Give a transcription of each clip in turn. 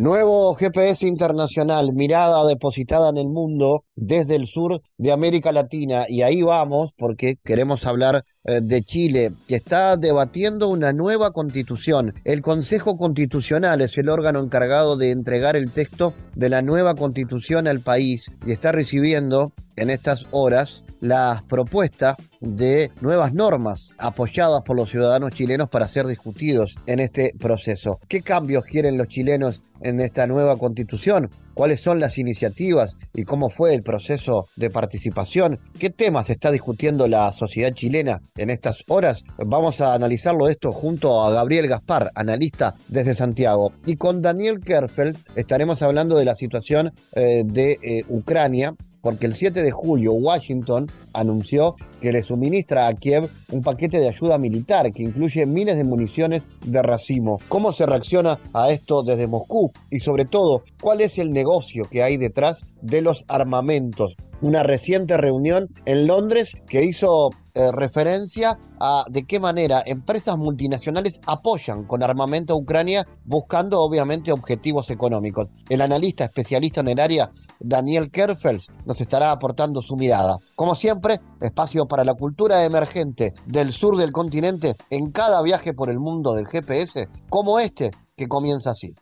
Nuevo GPS internacional, mirada depositada en el mundo desde el sur de América Latina. Y ahí vamos porque queremos hablar eh, de Chile, que está debatiendo una nueva constitución. El Consejo Constitucional es el órgano encargado de entregar el texto de la nueva constitución al país y está recibiendo en estas horas las propuestas de nuevas normas apoyadas por los ciudadanos chilenos para ser discutidos en este proceso. ¿Qué cambios quieren los chilenos en esta nueva constitución? ¿Cuáles son las iniciativas y cómo fue el proceso de participación? ¿Qué temas está discutiendo la sociedad chilena en estas horas? Vamos a analizarlo esto junto a Gabriel Gaspar, analista desde Santiago. Y con Daniel Kerfeld estaremos hablando de la situación eh, de eh, Ucrania porque el 7 de julio Washington anunció que le suministra a Kiev un paquete de ayuda militar que incluye miles de municiones de racimo. ¿Cómo se reacciona a esto desde Moscú? Y sobre todo, ¿cuál es el negocio que hay detrás de los armamentos? Una reciente reunión en Londres que hizo eh, referencia a de qué manera empresas multinacionales apoyan con armamento a Ucrania buscando obviamente objetivos económicos. El analista especialista en el área Daniel Kerfels nos estará aportando su mirada. Como siempre, espacio para la cultura emergente del sur del continente en cada viaje por el mundo del GPS, como este que comienza así.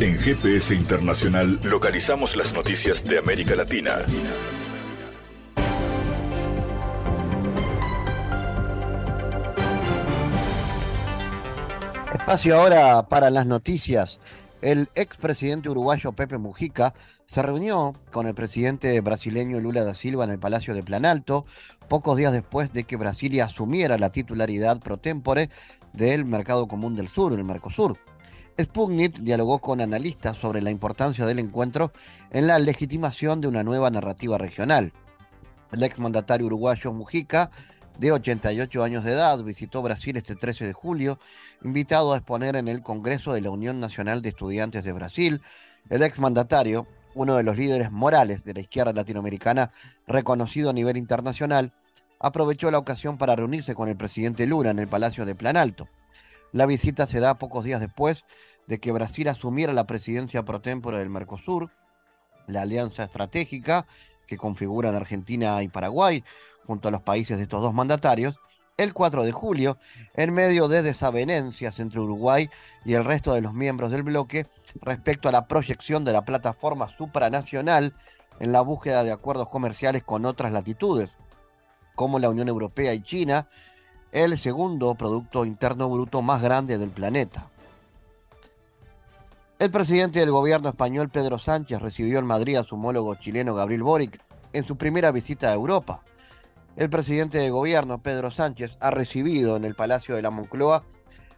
En GPS Internacional localizamos las noticias de América Latina. Espacio ahora para las noticias el expresidente uruguayo Pepe Mujica se reunió con el presidente brasileño Lula da Silva en el Palacio de Planalto, pocos días después de que Brasilia asumiera la titularidad pro tempore del Mercado Común del Sur, el Mercosur. Sputnik dialogó con analistas sobre la importancia del encuentro en la legitimación de una nueva narrativa regional. El exmandatario uruguayo Mujica de 88 años de edad, visitó Brasil este 13 de julio, invitado a exponer en el Congreso de la Unión Nacional de Estudiantes de Brasil. El exmandatario, uno de los líderes morales de la izquierda latinoamericana reconocido a nivel internacional, aprovechó la ocasión para reunirse con el presidente Lula en el Palacio de Planalto. La visita se da pocos días después de que Brasil asumiera la presidencia pro tempore del Mercosur, la alianza estratégica que configuran Argentina y Paraguay, junto a los países de estos dos mandatarios, el 4 de julio, en medio de desavenencias entre Uruguay y el resto de los miembros del bloque respecto a la proyección de la plataforma supranacional en la búsqueda de acuerdos comerciales con otras latitudes, como la Unión Europea y China, el segundo Producto Interno Bruto más grande del planeta. El presidente del gobierno español, Pedro Sánchez, recibió en Madrid a su homólogo chileno, Gabriel Boric, en su primera visita a Europa. El presidente de gobierno, Pedro Sánchez, ha recibido en el Palacio de la Moncloa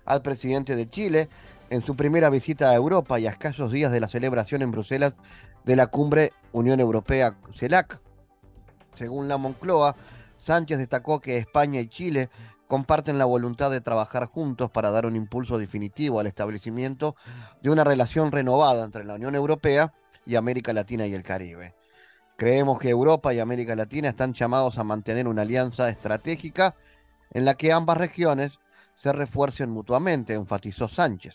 al presidente de Chile en su primera visita a Europa y a escasos días de la celebración en Bruselas de la cumbre Unión Europea-CELAC. Según la Moncloa, Sánchez destacó que España y Chile comparten la voluntad de trabajar juntos para dar un impulso definitivo al establecimiento de una relación renovada entre la Unión Europea y América Latina y el Caribe. Creemos que Europa y América Latina están llamados a mantener una alianza estratégica en la que ambas regiones se refuercen mutuamente, enfatizó Sánchez.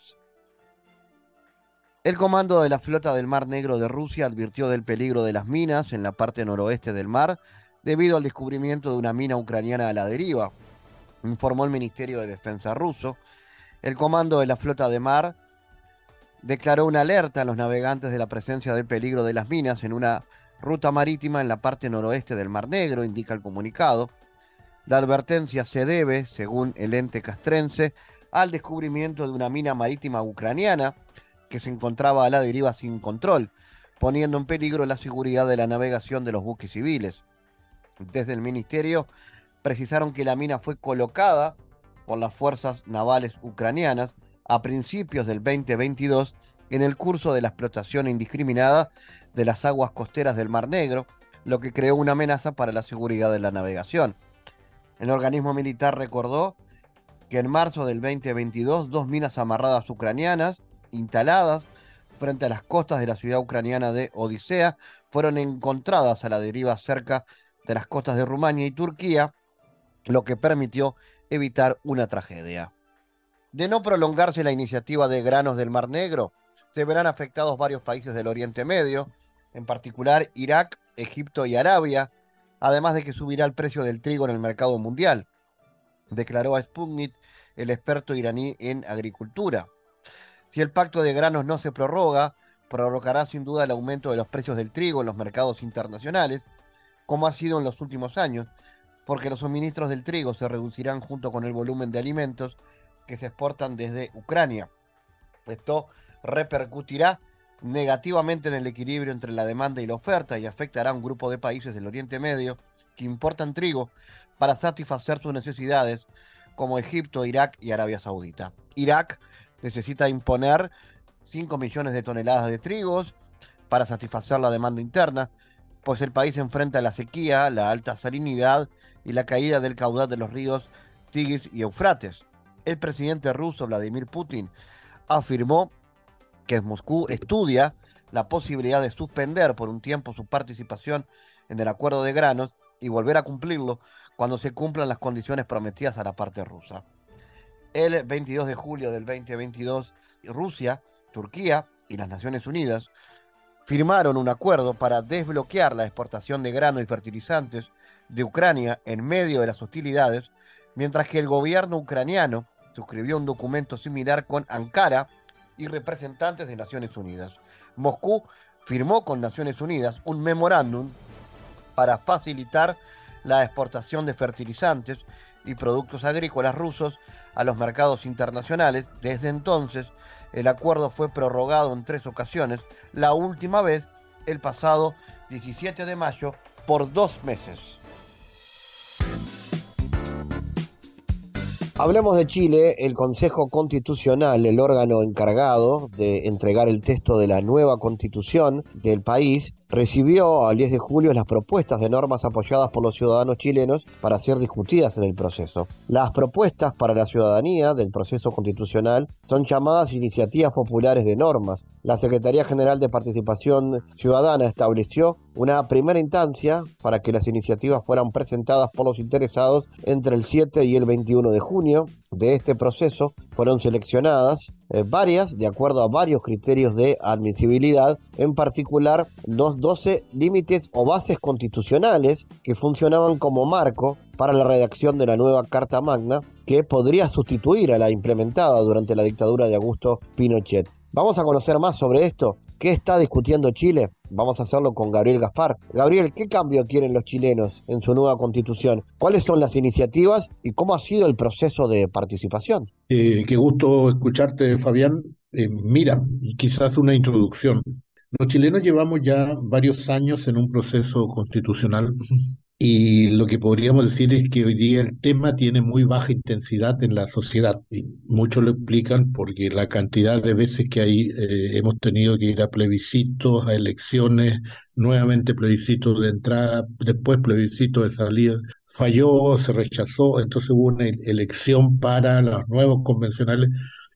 El comando de la flota del Mar Negro de Rusia advirtió del peligro de las minas en la parte noroeste del mar debido al descubrimiento de una mina ucraniana a la deriva, informó el Ministerio de Defensa ruso. El comando de la flota de mar declaró una alerta a los navegantes de la presencia del peligro de las minas en una ruta marítima en la parte noroeste del Mar Negro, indica el comunicado. La advertencia se debe, según el ente castrense, al descubrimiento de una mina marítima ucraniana que se encontraba a la deriva sin control, poniendo en peligro la seguridad de la navegación de los buques civiles. Desde el ministerio precisaron que la mina fue colocada por las fuerzas navales ucranianas a principios del 2022 en el curso de la explotación indiscriminada de las aguas costeras del Mar Negro, lo que creó una amenaza para la seguridad de la navegación. El organismo militar recordó que en marzo del 2022 dos minas amarradas ucranianas, instaladas frente a las costas de la ciudad ucraniana de Odisea, fueron encontradas a la deriva cerca de las costas de Rumania y Turquía, lo que permitió evitar una tragedia. De no prolongarse la iniciativa de granos del Mar Negro, se verán afectados varios países del Oriente Medio, en particular Irak, Egipto y Arabia, además de que subirá el precio del trigo en el mercado mundial, declaró a Sputnik el experto iraní en agricultura. Si el pacto de granos no se prorroga, provocará sin duda el aumento de los precios del trigo en los mercados internacionales, como ha sido en los últimos años, porque los suministros del trigo se reducirán junto con el volumen de alimentos que se exportan desde Ucrania. Esto repercutirá negativamente en el equilibrio entre la demanda y la oferta y afectará a un grupo de países del Oriente Medio que importan trigo para satisfacer sus necesidades, como Egipto, Irak y Arabia Saudita. Irak necesita imponer 5 millones de toneladas de trigos para satisfacer la demanda interna, pues el país enfrenta la sequía, la alta salinidad y la caída del caudal de los ríos Tigris y Eufrates. El presidente ruso Vladimir Putin afirmó que Moscú estudia la posibilidad de suspender por un tiempo su participación en el acuerdo de granos y volver a cumplirlo cuando se cumplan las condiciones prometidas a la parte rusa. El 22 de julio del 2022, Rusia, Turquía y las Naciones Unidas firmaron un acuerdo para desbloquear la exportación de grano y fertilizantes de Ucrania en medio de las hostilidades, mientras que el gobierno ucraniano suscribió un documento similar con Ankara y representantes de Naciones Unidas. Moscú firmó con Naciones Unidas un memorándum para facilitar la exportación de fertilizantes y productos agrícolas rusos a los mercados internacionales. Desde entonces, el acuerdo fue prorrogado en tres ocasiones, la última vez el pasado 17 de mayo por dos meses. Hablemos de Chile. El Consejo Constitucional, el órgano encargado de entregar el texto de la nueva constitución del país, recibió al 10 de julio las propuestas de normas apoyadas por los ciudadanos chilenos para ser discutidas en el proceso. Las propuestas para la ciudadanía del proceso constitucional son llamadas iniciativas populares de normas. La Secretaría General de Participación Ciudadana estableció una primera instancia para que las iniciativas fueran presentadas por los interesados entre el 7 y el 21 de junio. De este proceso fueron seleccionadas eh, varias de acuerdo a varios criterios de admisibilidad, en particular los 12 límites o bases constitucionales que funcionaban como marco para la redacción de la nueva Carta Magna que podría sustituir a la implementada durante la dictadura de Augusto Pinochet. Vamos a conocer más sobre esto. ¿Qué está discutiendo Chile? Vamos a hacerlo con Gabriel Gaspar. Gabriel, ¿qué cambio quieren los chilenos en su nueva constitución? ¿Cuáles son las iniciativas y cómo ha sido el proceso de participación? Eh, qué gusto escucharte, Fabián. Eh, mira, quizás una introducción. Los chilenos llevamos ya varios años en un proceso constitucional y lo que podríamos decir es que hoy día el tema tiene muy baja intensidad en la sociedad. Y muchos lo explican porque la cantidad de veces que ahí eh, hemos tenido que ir a plebiscitos, a elecciones, nuevamente plebiscitos de entrada, después plebiscitos de salida, falló, se rechazó, entonces hubo una elección para los nuevos convencionales.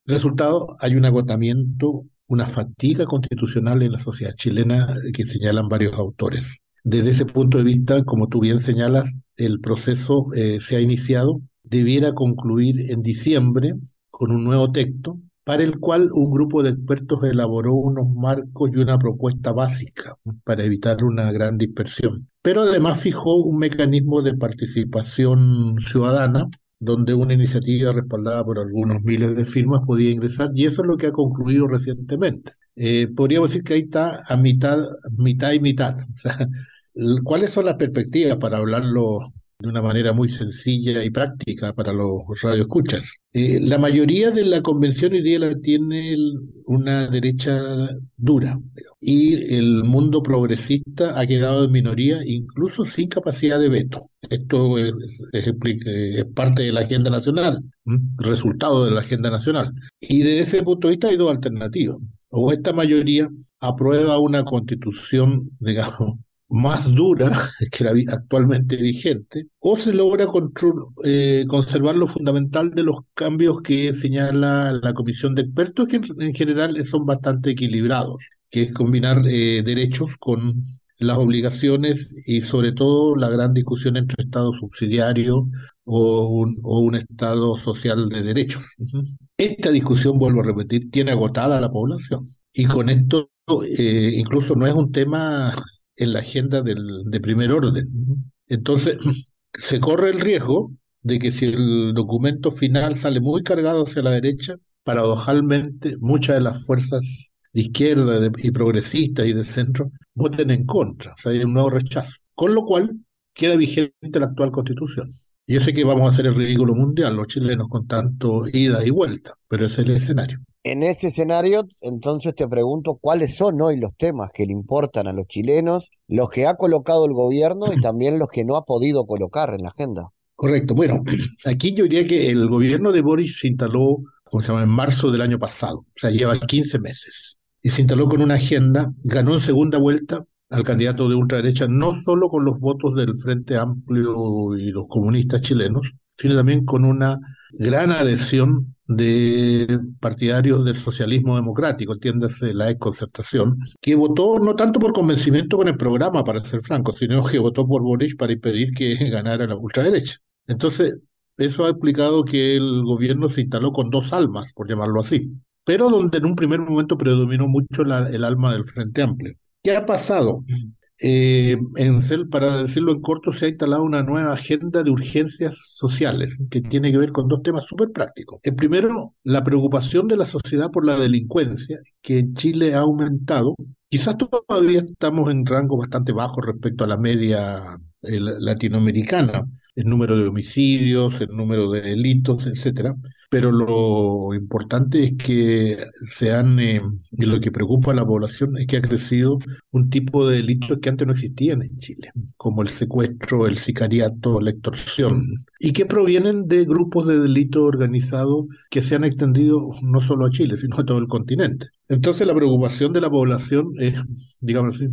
Resultado, hay un agotamiento, una fatiga constitucional en la sociedad chilena que señalan varios autores. Desde ese punto de vista, como tú bien señalas, el proceso eh, se ha iniciado, debiera concluir en diciembre con un nuevo texto para el cual un grupo de expertos elaboró unos marcos y una propuesta básica para evitar una gran dispersión. Pero además fijó un mecanismo de participación ciudadana donde una iniciativa respaldada por algunos miles de firmas podía ingresar, y eso es lo que ha concluido recientemente. Eh, podríamos decir que ahí está a mitad, mitad y mitad. ¿Cuáles son las perspectivas para hablarlo de una manera muy sencilla y práctica para los radioescuchas? Eh, la mayoría de la convención hoy día la tiene una derecha dura y el mundo progresista ha quedado en minoría, incluso sin capacidad de veto. Esto es, es parte de la agenda nacional, resultado de la agenda nacional. Y desde ese punto de vista hay dos alternativas o esta mayoría aprueba una constitución, digamos, más dura que la actualmente vigente, o se logra eh, conservar lo fundamental de los cambios que señala la comisión de expertos, que en, general son bastante equilibrados, que es combinar eh, derechos con las obligaciones y sobre todo la gran discusión entre Estado subsidiario o un, o un Estado social de derechos. Esta discusión, vuelvo a repetir, tiene agotada a la población. Y con esto eh, incluso no es un tema en la agenda del, de primer orden. Entonces, se corre el riesgo de que si el documento final sale muy cargado hacia la derecha, paradojalmente muchas de las fuerzas de izquierda y progresistas y de centro voten en contra, o sea, hay un nuevo rechazo. Con lo cual queda vigente la actual constitución. Yo sé que vamos a hacer el ridículo mundial, los chilenos con tanto ida y vuelta, pero ese es el escenario. En ese escenario, entonces te pregunto cuáles son hoy los temas que le importan a los chilenos, los que ha colocado el gobierno y también los que no ha podido colocar en la agenda. Correcto. Bueno, aquí yo diría que el gobierno de Boris se instaló, como se llama, en marzo del año pasado, o sea, lleva 15 meses, y se instaló con una agenda, ganó en segunda vuelta al candidato de ultraderecha, no solo con los votos del Frente Amplio y los comunistas chilenos, sino también con una gran adhesión de partidarios del socialismo democrático, entiéndase la concertación, que votó no tanto por convencimiento con el programa, para ser franco, sino que votó por Boris para impedir que ganara la ultraderecha. Entonces, eso ha explicado que el gobierno se instaló con dos almas, por llamarlo así, pero donde en un primer momento predominó mucho el alma del Frente Amplio. ¿Qué ha pasado? Eh, en, para decirlo en corto, se ha instalado una nueva agenda de urgencias sociales que tiene que ver con dos temas súper prácticos. El primero, la preocupación de la sociedad por la delincuencia, que en Chile ha aumentado. Quizás todavía estamos en rango bastante bajo respecto a la media eh, latinoamericana, el número de homicidios, el número de delitos, etcétera. Pero lo importante es que se han, eh, lo que preocupa a la población es que ha crecido un tipo de delitos que antes no existían en Chile, como el secuestro, el sicariato, la extorsión, y que provienen de grupos de delito organizado que se han extendido no solo a Chile, sino a todo el continente. Entonces la preocupación de la población es, digamos así,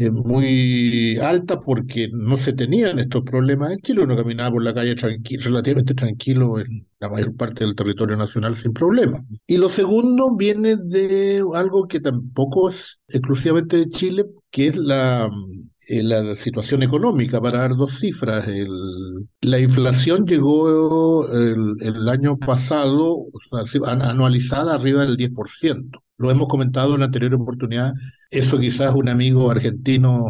eh, muy alta porque no se tenían estos problemas en Chile. Uno caminaba por la calle relativamente tranquilo en la mayor parte del territorio nacional sin problema. Y lo segundo viene de algo que tampoco es exclusivamente de Chile, que es la, eh, la situación económica, para dar dos cifras. El, la inflación llegó el, el año pasado, anualizada, arriba del 10% lo hemos comentado en la anterior oportunidad, eso quizás un amigo argentino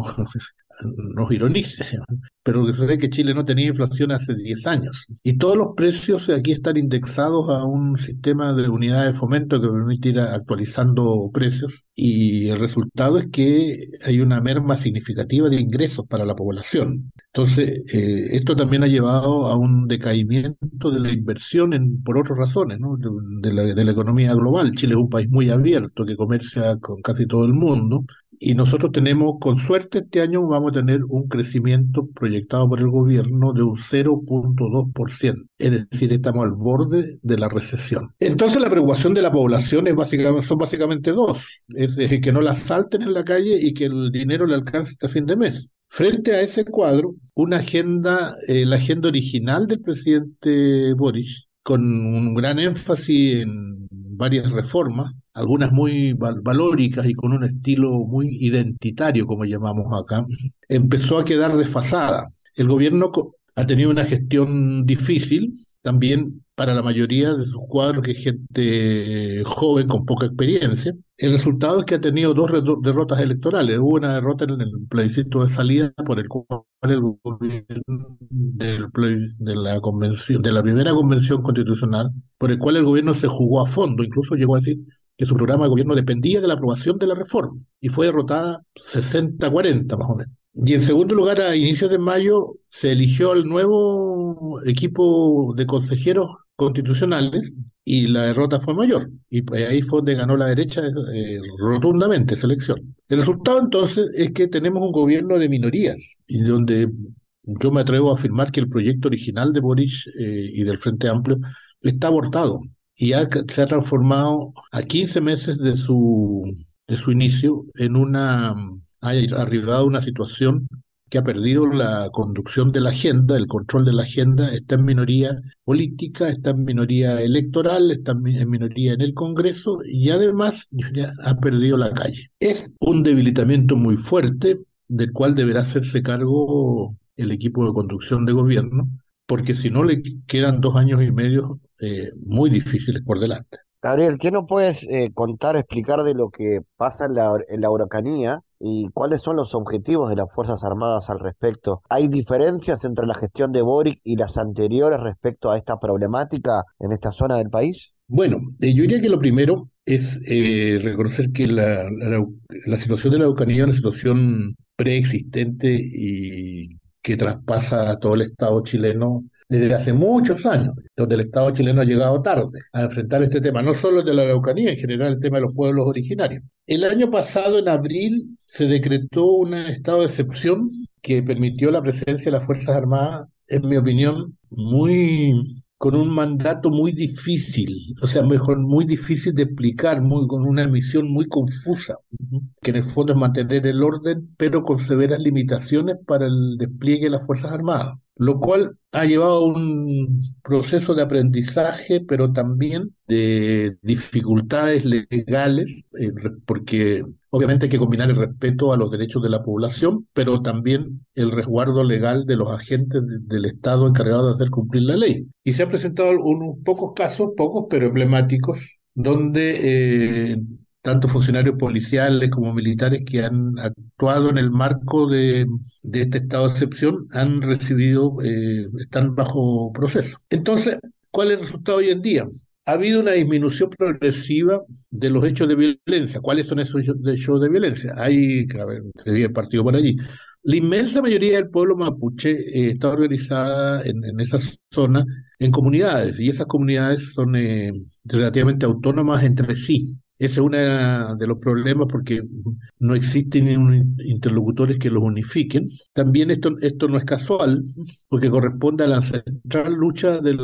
nos ironice, pero ve que Chile no tenía inflación hace 10 años. Y todos los precios aquí están indexados a un sistema de unidades de fomento que permite ir actualizando precios y el resultado es que hay una merma significativa de ingresos para la población. Entonces, eh, esto también ha llevado a un decaimiento de la inversión en, por otras razones, de la economía global. Chile es un país muy abierto que comercia con casi todo el mundo y nosotros tenemos, con suerte, este año vamos a tener un crecimiento proyectado por el gobierno de un 0.2%. Es decir, estamos al borde de la recesión. Entonces, la preocupación de la población es básicamente, son básicamente dos. Es, que no la salten en la calle y que el dinero le alcance hasta fin de mes. Frente a ese cuadro, una agenda, eh, la agenda original del presidente Boris, con un gran énfasis en varias reformas, algunas muy valóricas y con un estilo muy identitario, como llamamos acá, empezó a quedar desfasada. El gobierno ha tenido una gestión difícil, también para la mayoría de sus cuadros, que es gente joven con poca experiencia. El resultado es que ha tenido dos derrotas electorales. Hubo una derrota en el plebiscito de salida por el cual el gobierno de la convención, de la primera convención constitucional, por el cual el gobierno se jugó a fondo, incluso llegó a decir que su programa de gobierno dependía de la aprobación de la reforma y fue derrotada 60-40 más o menos. Y en segundo lugar, a inicios de mayo se eligió el nuevo equipo de consejeros constitucionales y la derrota fue mayor. Y pues ahí fue donde ganó la derecha eh, rotundamente esa elección. El resultado entonces es que tenemos un gobierno de minorías y donde yo me atrevo a afirmar que el proyecto original de Boris eh, y del Frente Amplio está abortado. y se ha transformado a 15 meses de su, de su inicio en una, ha arribado a una situación que ha perdido la conducción de la agenda, el control de la agenda, está en minoría política, está en minoría electoral, está en minoría en el Congreso y además ha perdido la calle. Es un debilitamiento muy fuerte del cual deberá hacerse cargo el equipo de conducción de gobierno, porque si no le quedan dos años y medio eh, muy difíciles por delante. Gabriel, ¿qué nos puedes eh, contar, explicar de lo que pasa en la, en la huracanía y cuáles son los objetivos de las Fuerzas Armadas al respecto? ¿Hay diferencias entre la gestión de Boric y las anteriores respecto a esta problemática en esta zona del país? Bueno, eh, yo diría que lo primero es eh, reconocer que la, situación de la Araucanía es una situación preexistente y que traspasa a todo el Estado chileno desde hace muchos años, donde el Estado chileno ha llegado tarde a enfrentar este tema, no solo el de la Araucanía, en general el tema de los pueblos originarios. El año pasado, en abril, se decretó un estado de excepción que permitió la presencia de las Fuerzas Armadas, en mi opinión, muy con un mandato muy difícil, o sea, mejor muy difícil de explicar, muy, con una misión muy confusa, que en el fondo es mantener el orden, pero con severas limitaciones para el despliegue de las Fuerzas Armadas lo cual ha llevado a un proceso de aprendizaje, pero también de dificultades legales, eh, porque obviamente hay que combinar el respeto a los derechos de la población, pero también el resguardo legal de los agentes del Estado encargados de hacer cumplir la ley. Y se han presentado unos pocos casos, pocos pero emblemáticos, donde eh, tanto funcionarios policiales como militares que han actuado en el marco de, este estado de excepción han recibido, eh, están bajo proceso. Entonces, ¿cuál es el resultado hoy en día? Ha habido una disminución progresiva de los hechos de violencia. ¿Cuáles son esos hechos de violencia? Hay, a ver, el partido por allí. La inmensa mayoría del pueblo mapuche eh, está organizada en, en, esa zona en comunidades y esas comunidades son eh, relativamente autónomas entre sí. Ese es uno de los problemas porque no existen interlocutores que los unifiquen. También esto, esto no es casual, porque corresponde a la central lucha del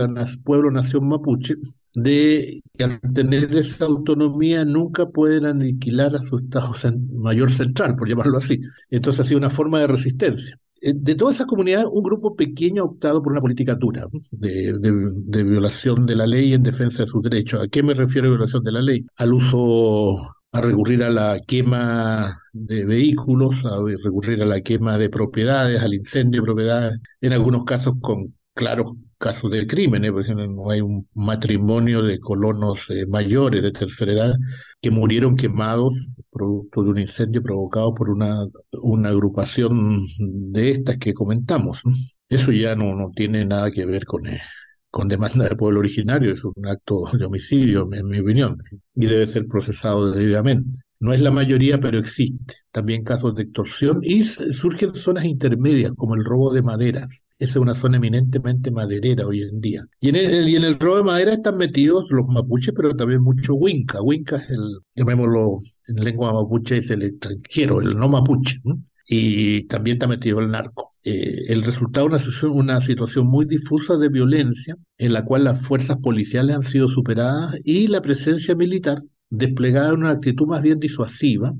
pueblo-nación mapuche, de que al tener esa autonomía nunca pueden aniquilar a su Estado mayor central, por llamarlo así. Entonces ha sido una forma de resistencia. Eh, de todas esas comunidades, un grupo pequeño ha optado por una política dura de, de, violación de la ley en defensa de sus derechos. ¿A qué me refiero a violación de la ley? Al uso, a recurrir a la quema de vehículos, a recurrir a la quema de propiedades, al incendio de propiedades, en algunos casos con claros casos de crímenes, por ejemplo, no hay un matrimonio de colonos eh, mayores de tercera edad que murieron quemados producto de un incendio provocado por una, una agrupación de estas que comentamos. Eso ya no, no tiene nada que ver con, eh, con demanda de pueblo originario, es un acto de homicidio, en mi opinión, y debe ser procesado debidamente. No es la mayoría, pero existe. También casos de extorsión y surgen zonas intermedias como el robo de maderas. Esa es una zona eminentemente maderera hoy en día. Y en el, y en el robo de madera están metidos los mapuches, pero también mucho huinca. Huinca es el, llamémoslo en lengua mapuche, es el extranjero, el no mapuche. Y también está metido el narco. Eh, el resultado es una, una situación muy difusa de violencia en la cual las fuerzas policiales han sido superadas y la presencia militar desplegada en una actitud más bien disuasiva,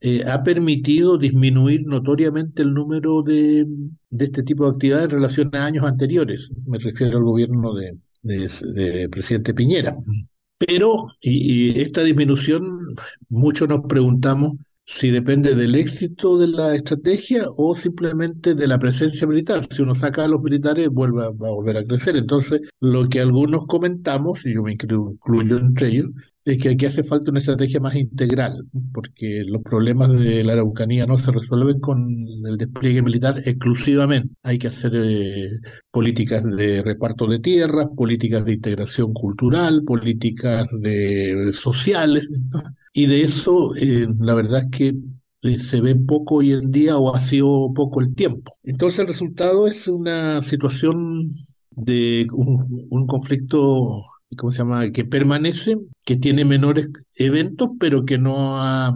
eh, ha permitido disminuir notoriamente el número de, de, este tipo de actividades en relación a años anteriores. Me refiero al gobierno de, de, presidente Piñera. Pero y, esta disminución, muchos nos preguntamos si depende del éxito de la estrategia o simplemente de la presencia militar. Si uno saca a los militares, vuelve a volver a crecer. Entonces, lo que algunos comentamos, y yo me incluyo entre ellos, es que aquí hace falta una estrategia más integral, porque los problemas de la Araucanía no se resuelven con el despliegue militar exclusivamente. Hay que hacer eh, políticas de reparto de tierras, políticas de integración cultural, políticas de sociales, y de eso eh, la verdad es que eh, se ve poco hoy en día o ha sido poco el tiempo. Entonces el resultado es una situación de un conflicto ¿cómo se llama? que permanece, que tiene menores eventos, pero que no ha,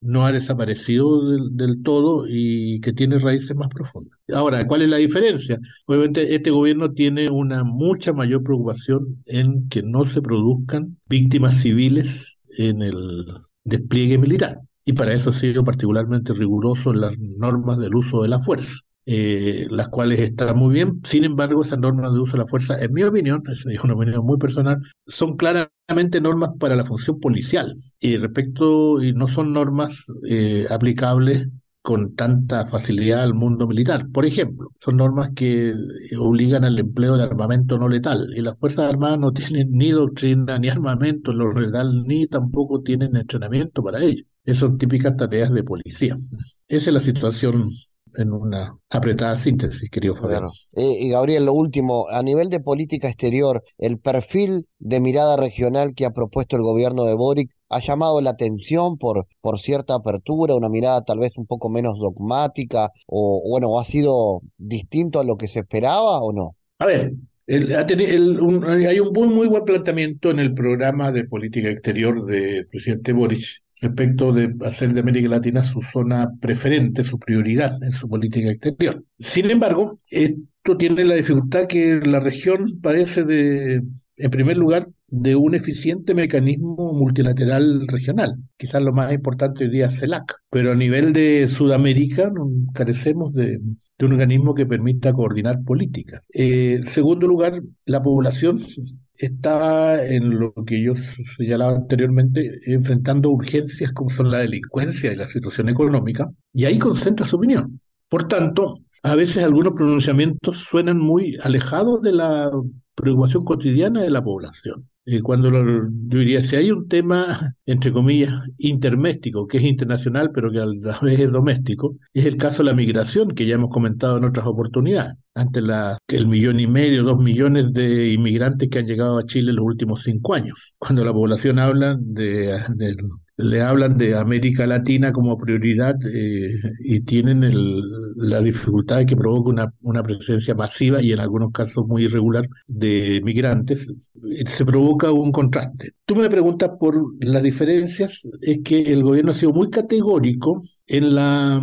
no ha desaparecido del, todo y que tiene raíces más profundas. Ahora, ¿cuál es la diferencia? Obviamente este gobierno tiene una mucha mayor preocupación en que no se produzcan víctimas civiles en el despliegue militar. Y para eso ha sido particularmente riguroso en las normas del uso de la fuerza. Eh, las cuales están muy bien. Sin embargo, esas normas de uso de la fuerza, en mi opinión, es una opinión muy personal, son claramente normas para la función policial y respecto, y no son normas eh, aplicables con tanta facilidad al mundo militar. Por ejemplo, son normas que obligan al empleo de armamento no letal y las Fuerzas Armadas no tienen ni doctrina, ni armamento en lo letal, ni tampoco tienen entrenamiento para ello. Esas son típicas tareas de policía. Esa es la situación en una apretada síntesis, querido Fabián. Eh, y Gabriel, lo último, a nivel de política exterior, el perfil de mirada regional que ha propuesto el gobierno de Boric ha llamado la atención por, por cierta apertura, una mirada tal vez un poco menos dogmática, o bueno, ha sido distinto a lo que se esperaba o no? A ver, hay un muy buen planteamiento en el programa de política exterior del presidente Boric respecto de hacer de América Latina su zona preferente, su prioridad en su política exterior. Sin embargo, esto tiene la dificultad que la región padece de, en primer lugar, de un eficiente mecanismo multilateral regional. Quizás lo más importante hoy día es CELAC, pero a nivel de Sudamérica carecemos de, un organismo que permita coordinar políticas. En eh, segundo lugar, la población está en lo que yo señalaba anteriormente, enfrentando urgencias como son la delincuencia y la situación económica, y ahí concentra su opinión. Por tanto, a veces algunos pronunciamientos suenan muy alejados de la preocupación cotidiana de la población. Eh, cuando yo diría, si hay un tema, entre comillas, interméstico, que es internacional, pero que a la vez es doméstico, es el caso de la migración, que ya hemos comentado en otras oportunidades. Ante la, el millón y medio, dos millones de inmigrantes que han llegado a Chile en los últimos cinco años. Cuando la población habla de le hablan de América Latina como prioridad eh, y tienen la dificultad que provoca una, presencia masiva y en algunos casos muy irregular de migrantes, se provoca un contraste. Tú me preguntas por las diferencias, es que el gobierno ha sido muy categórico en, la,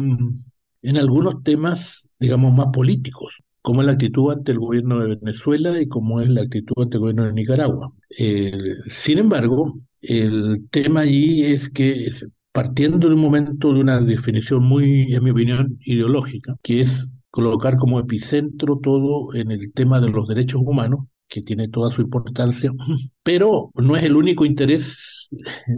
en algunos temas, digamos, más políticos como es la actitud ante el gobierno de Venezuela y como es la actitud ante el gobierno de Nicaragua. Eh, sin embargo, el tema allí es que partiendo de un momento de una definición muy, en mi opinión, ideológica, que es colocar como epicentro todo en el tema de los derechos humanos, que tiene toda su importancia, pero no es el único interés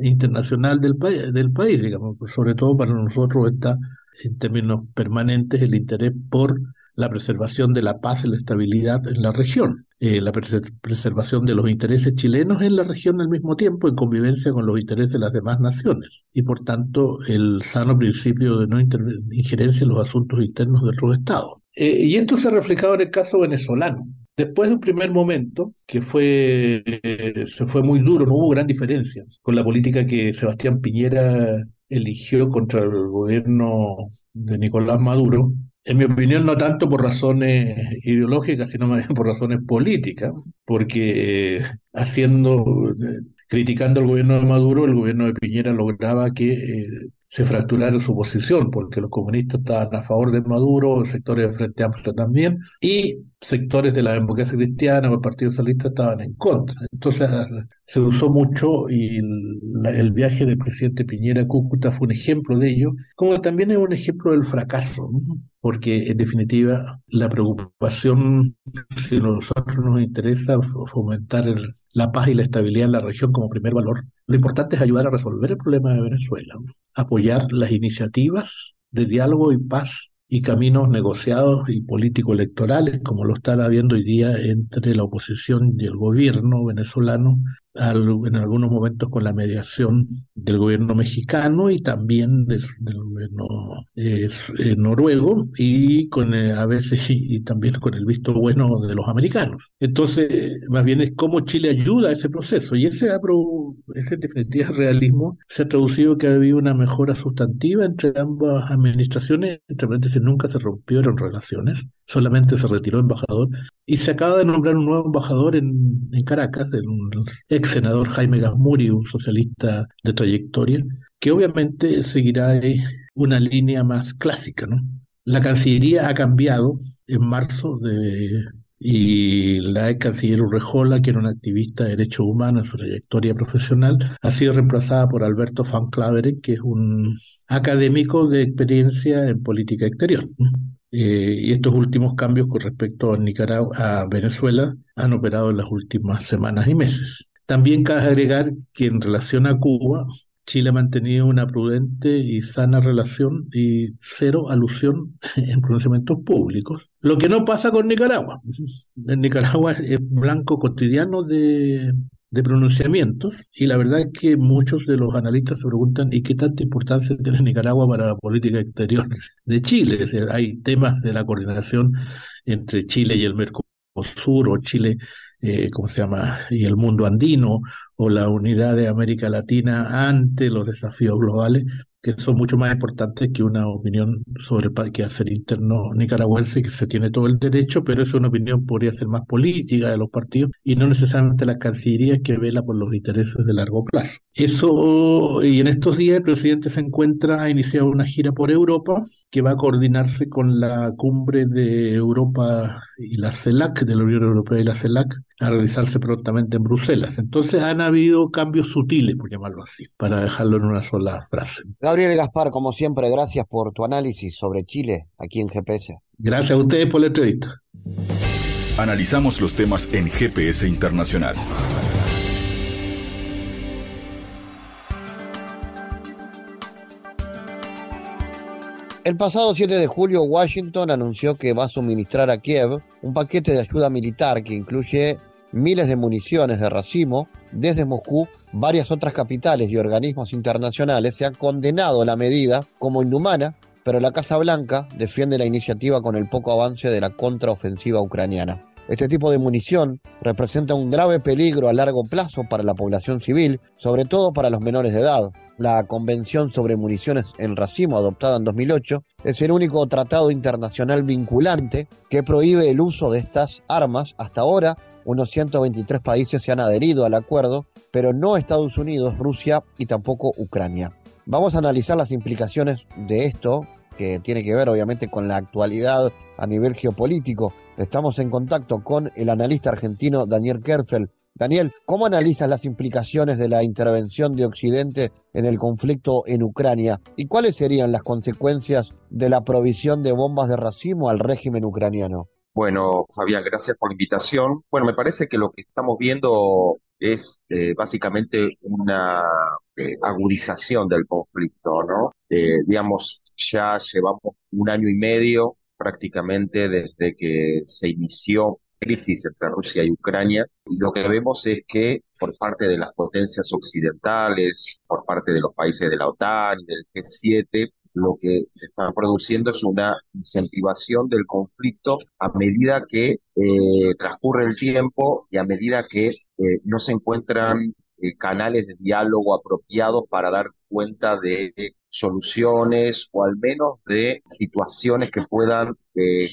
internacional del, del país, digamos, sobre todo para nosotros está en términos permanentes el interés por la preservación de la paz y la estabilidad en la región, eh, la preservación de los intereses chilenos en la región al mismo tiempo en convivencia con los intereses de las demás naciones y por tanto el sano principio de no injerencia en los asuntos internos de otros estados. Eh, y esto se ha reflejado en el caso venezolano. Después de un primer momento, que fue, eh, se fue muy duro, no hubo gran diferencia con la política que Sebastián Piñera eligió contra el gobierno de Nicolás Maduro, en mi opinión, no tanto por razones ideológicas, sino más bien por razones políticas, porque eh, haciendo, eh, criticando al gobierno de Maduro, el gobierno de Piñera lograba que eh, se fracturara su posición, porque los comunistas estaban a favor de Maduro, sectores de Frente Amplio también, y sectores de la democracia cristiana o el Partido Socialista estaban en contra. Entonces se usó mucho y el, viaje del presidente Piñera a Cúcuta fue un ejemplo de ello, como también es un ejemplo del fracaso, porque en definitiva la preocupación, si nosotros nos interesa fomentar la paz y la estabilidad en la región como primer valor, lo importante es ayudar a resolver el problema de Venezuela, apoyar las iniciativas de diálogo y paz y caminos negociados y político-electorales, como lo están habiendo hoy día entre la oposición y el gobierno venezolano, en algunos momentos con la mediación del gobierno mexicano y también del gobierno eh, noruego y con eh, a veces y, también con el visto bueno de los americanos. Entonces, más bien es cómo Chile ayuda a ese proceso y ese, ese en definitiva realismo se ha traducido que ha habido una mejora sustantiva entre ambas administraciones, entre nunca se rompieron relaciones, solamente se retiró embajador y se acaba de nombrar un nuevo embajador en, en Caracas, el senador Jaime Gasmuri, un socialista de trayectoria, que obviamente seguirá una línea más clásica. La Cancillería ha cambiado en marzo y la canciller Urrejola, que era una activista de derechos humanos en su trayectoria profesional, ha sido reemplazada por Alberto Van Claveren, que es un académico de experiencia en política exterior. Eh, y estos últimos cambios con respecto a Nicaragua, a Venezuela, han operado en las últimas semanas y meses. También cabe agregar que en relación a Cuba, Chile ha mantenido una prudente y sana relación y cero alusión en pronunciamientos públicos. Lo que no pasa con Nicaragua. En Nicaragua es blanco cotidiano de, de pronunciamientos y la verdad es que muchos de los analistas se preguntan ¿y qué tanta importancia tiene Nicaragua para la política exterior de Chile? hay temas de la coordinación entre Chile y el Mercosur o Chile eh, ¿cómo se llama? y el mundo andino o la unidad de América Latina ante los desafíos globales que son mucho más importantes que una opinión sobre el que hacer interno nicaragüense, que se tiene todo el derecho, pero es una opinión podría ser más política de los partidos y no necesariamente la Cancillería que vela por los intereses de largo plazo. Eso, y en estos días el presidente se encuentra, ha iniciado una gira por Europa que va a coordinarse con la cumbre de Europa y la CELAC, de la Unión Europea y la CELAC, a realizarse prontamente en Bruselas. Entonces han habido cambios sutiles, por llamarlo así, para dejarlo en una sola frase. Gabriel Gaspar, como siempre, gracias por tu análisis sobre Chile aquí en GPS. Gracias a ustedes por la entrevista. Analizamos los temas en GPS Internacional. El pasado 7 de julio, Washington anunció que va a suministrar a Kiev un paquete de ayuda militar que incluye miles de municiones de racimo. Desde Moscú, varias otras capitales y organismos internacionales se han condenado la medida como inhumana, pero la Casa Blanca defiende la iniciativa con el poco avance de la contraofensiva ucraniana. Este tipo de munición representa un grave peligro a largo plazo para la población civil, sobre todo para los menores de edad. La Convención sobre Municiones en Racimo, adoptada en 2008, es el único tratado internacional vinculante que prohíbe el uso de estas armas hasta ahora unos 123 países se han adherido al acuerdo, pero no Estados Unidos, Rusia y tampoco Ucrania. Vamos a analizar las implicaciones de esto, que tiene que ver obviamente con la actualidad a nivel geopolítico. Estamos en contacto con el analista argentino Daniel Kerfel. Daniel, ¿cómo analizas las implicaciones de la intervención de Occidente en el conflicto en Ucrania? ¿Y cuáles serían las consecuencias de la provisión de bombas de racimo al régimen ucraniano? Bueno, Fabián, gracias por la invitación. Bueno, me parece que lo que estamos viendo es eh, básicamente una eh, agudización del conflicto, ¿no? Eh, digamos, ya llevamos un año y medio prácticamente desde que se inició crisis entre Rusia y Ucrania. Y lo que vemos es que por parte de las potencias occidentales, por parte de los países de la OTAN y del G7, lo que se está produciendo es una incentivación del conflicto a medida que eh, transcurre el tiempo y a medida que eh, no se encuentran eh, canales de diálogo apropiados para dar cuenta de soluciones o al menos de situaciones que puedan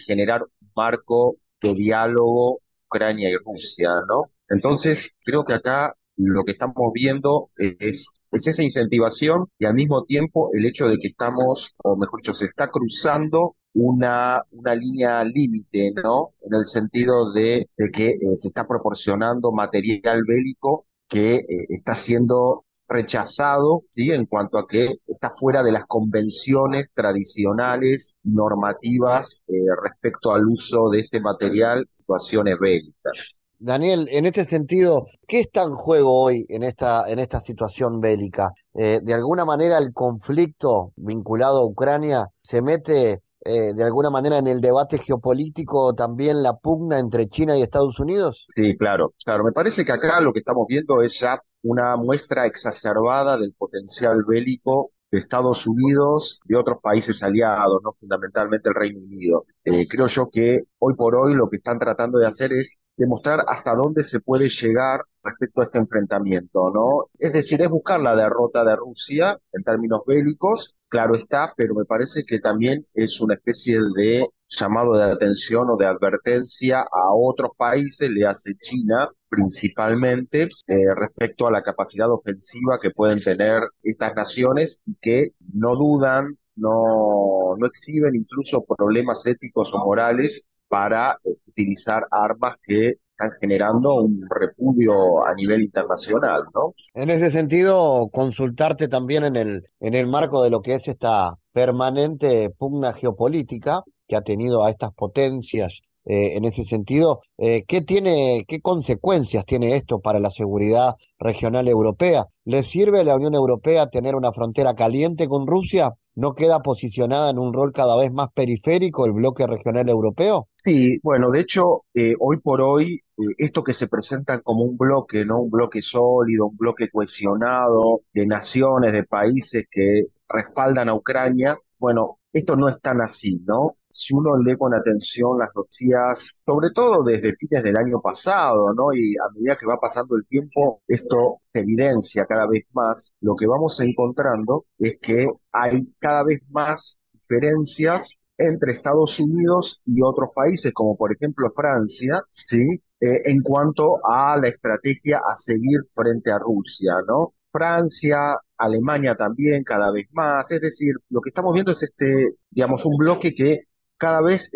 generar un marco de diálogo Ucrania y Rusia, ¿no? Entonces, creo que acá lo que estamos viendo es es esa incentivación y al mismo tiempo el hecho de que estamos, o mejor dicho, se está cruzando una, una línea límite, ¿no? En el sentido de, que eh, se está proporcionando material bélico que eh, está siendo rechazado, ¿sí? En cuanto a que está fuera de las convenciones tradicionales, normativas eh, respecto al uso de este material en situaciones bélicas. Daniel, en este sentido, ¿qué está en juego hoy en esta, en esta situación bélica? Eh, ¿De alguna manera el conflicto vinculado a Ucrania se mete eh, de alguna manera en el debate geopolítico también la pugna entre China y Estados Unidos? Sí, claro, claro. Me parece que acá lo que estamos viendo es ya una muestra exacerbada del potencial bélico de Estados Unidos, de otros países aliados, no fundamentalmente el Reino Unido. Eh, creo yo que hoy por hoy lo que están tratando de hacer es demostrar hasta dónde se puede llegar respecto a este enfrentamiento, ¿no? Es decir, es buscar la derrota de Rusia en términos bélicos, claro está, pero me parece que también es una especie de llamado de atención o de advertencia a otros países, le hace China, principalmente eh, respecto a la capacidad ofensiva que pueden tener estas naciones y que no dudan, no, no exhiben incluso problemas éticos o morales para eh, utilizar armas que están generando un repudio a nivel internacional, ¿no? En ese sentido, consultarte también en el, en el marco de lo que es esta permanente pugna geopolítica que ha tenido a estas potencias eh, en ese sentido, eh, ¿qué tiene, qué consecuencias tiene esto para la seguridad regional europea? ¿Le sirve a la Unión Europea tener una frontera caliente con Rusia? ¿No queda posicionada en un rol cada vez más periférico el bloque regional europeo? Sí, bueno, de hecho, eh, hoy por hoy, esto que se presenta como un bloque, ¿no? Un bloque sólido, un bloque cohesionado de naciones, de países que respaldan a Ucrania, bueno, esto no es tan así, ¿no? Si uno lee con atención las noticias, sobre todo desde fines del año pasado, ¿no? Y a medida que va pasando el tiempo, esto se evidencia cada vez más. Lo que vamos encontrando es que hay cada vez más diferencias entre Estados Unidos y otros países, como por ejemplo Francia, ¿sí? Eh, en cuanto a la estrategia a seguir frente a Rusia, ¿no? Francia, Alemania también cada vez más, es decir, lo que estamos viendo es este, digamos, un bloque que cada vez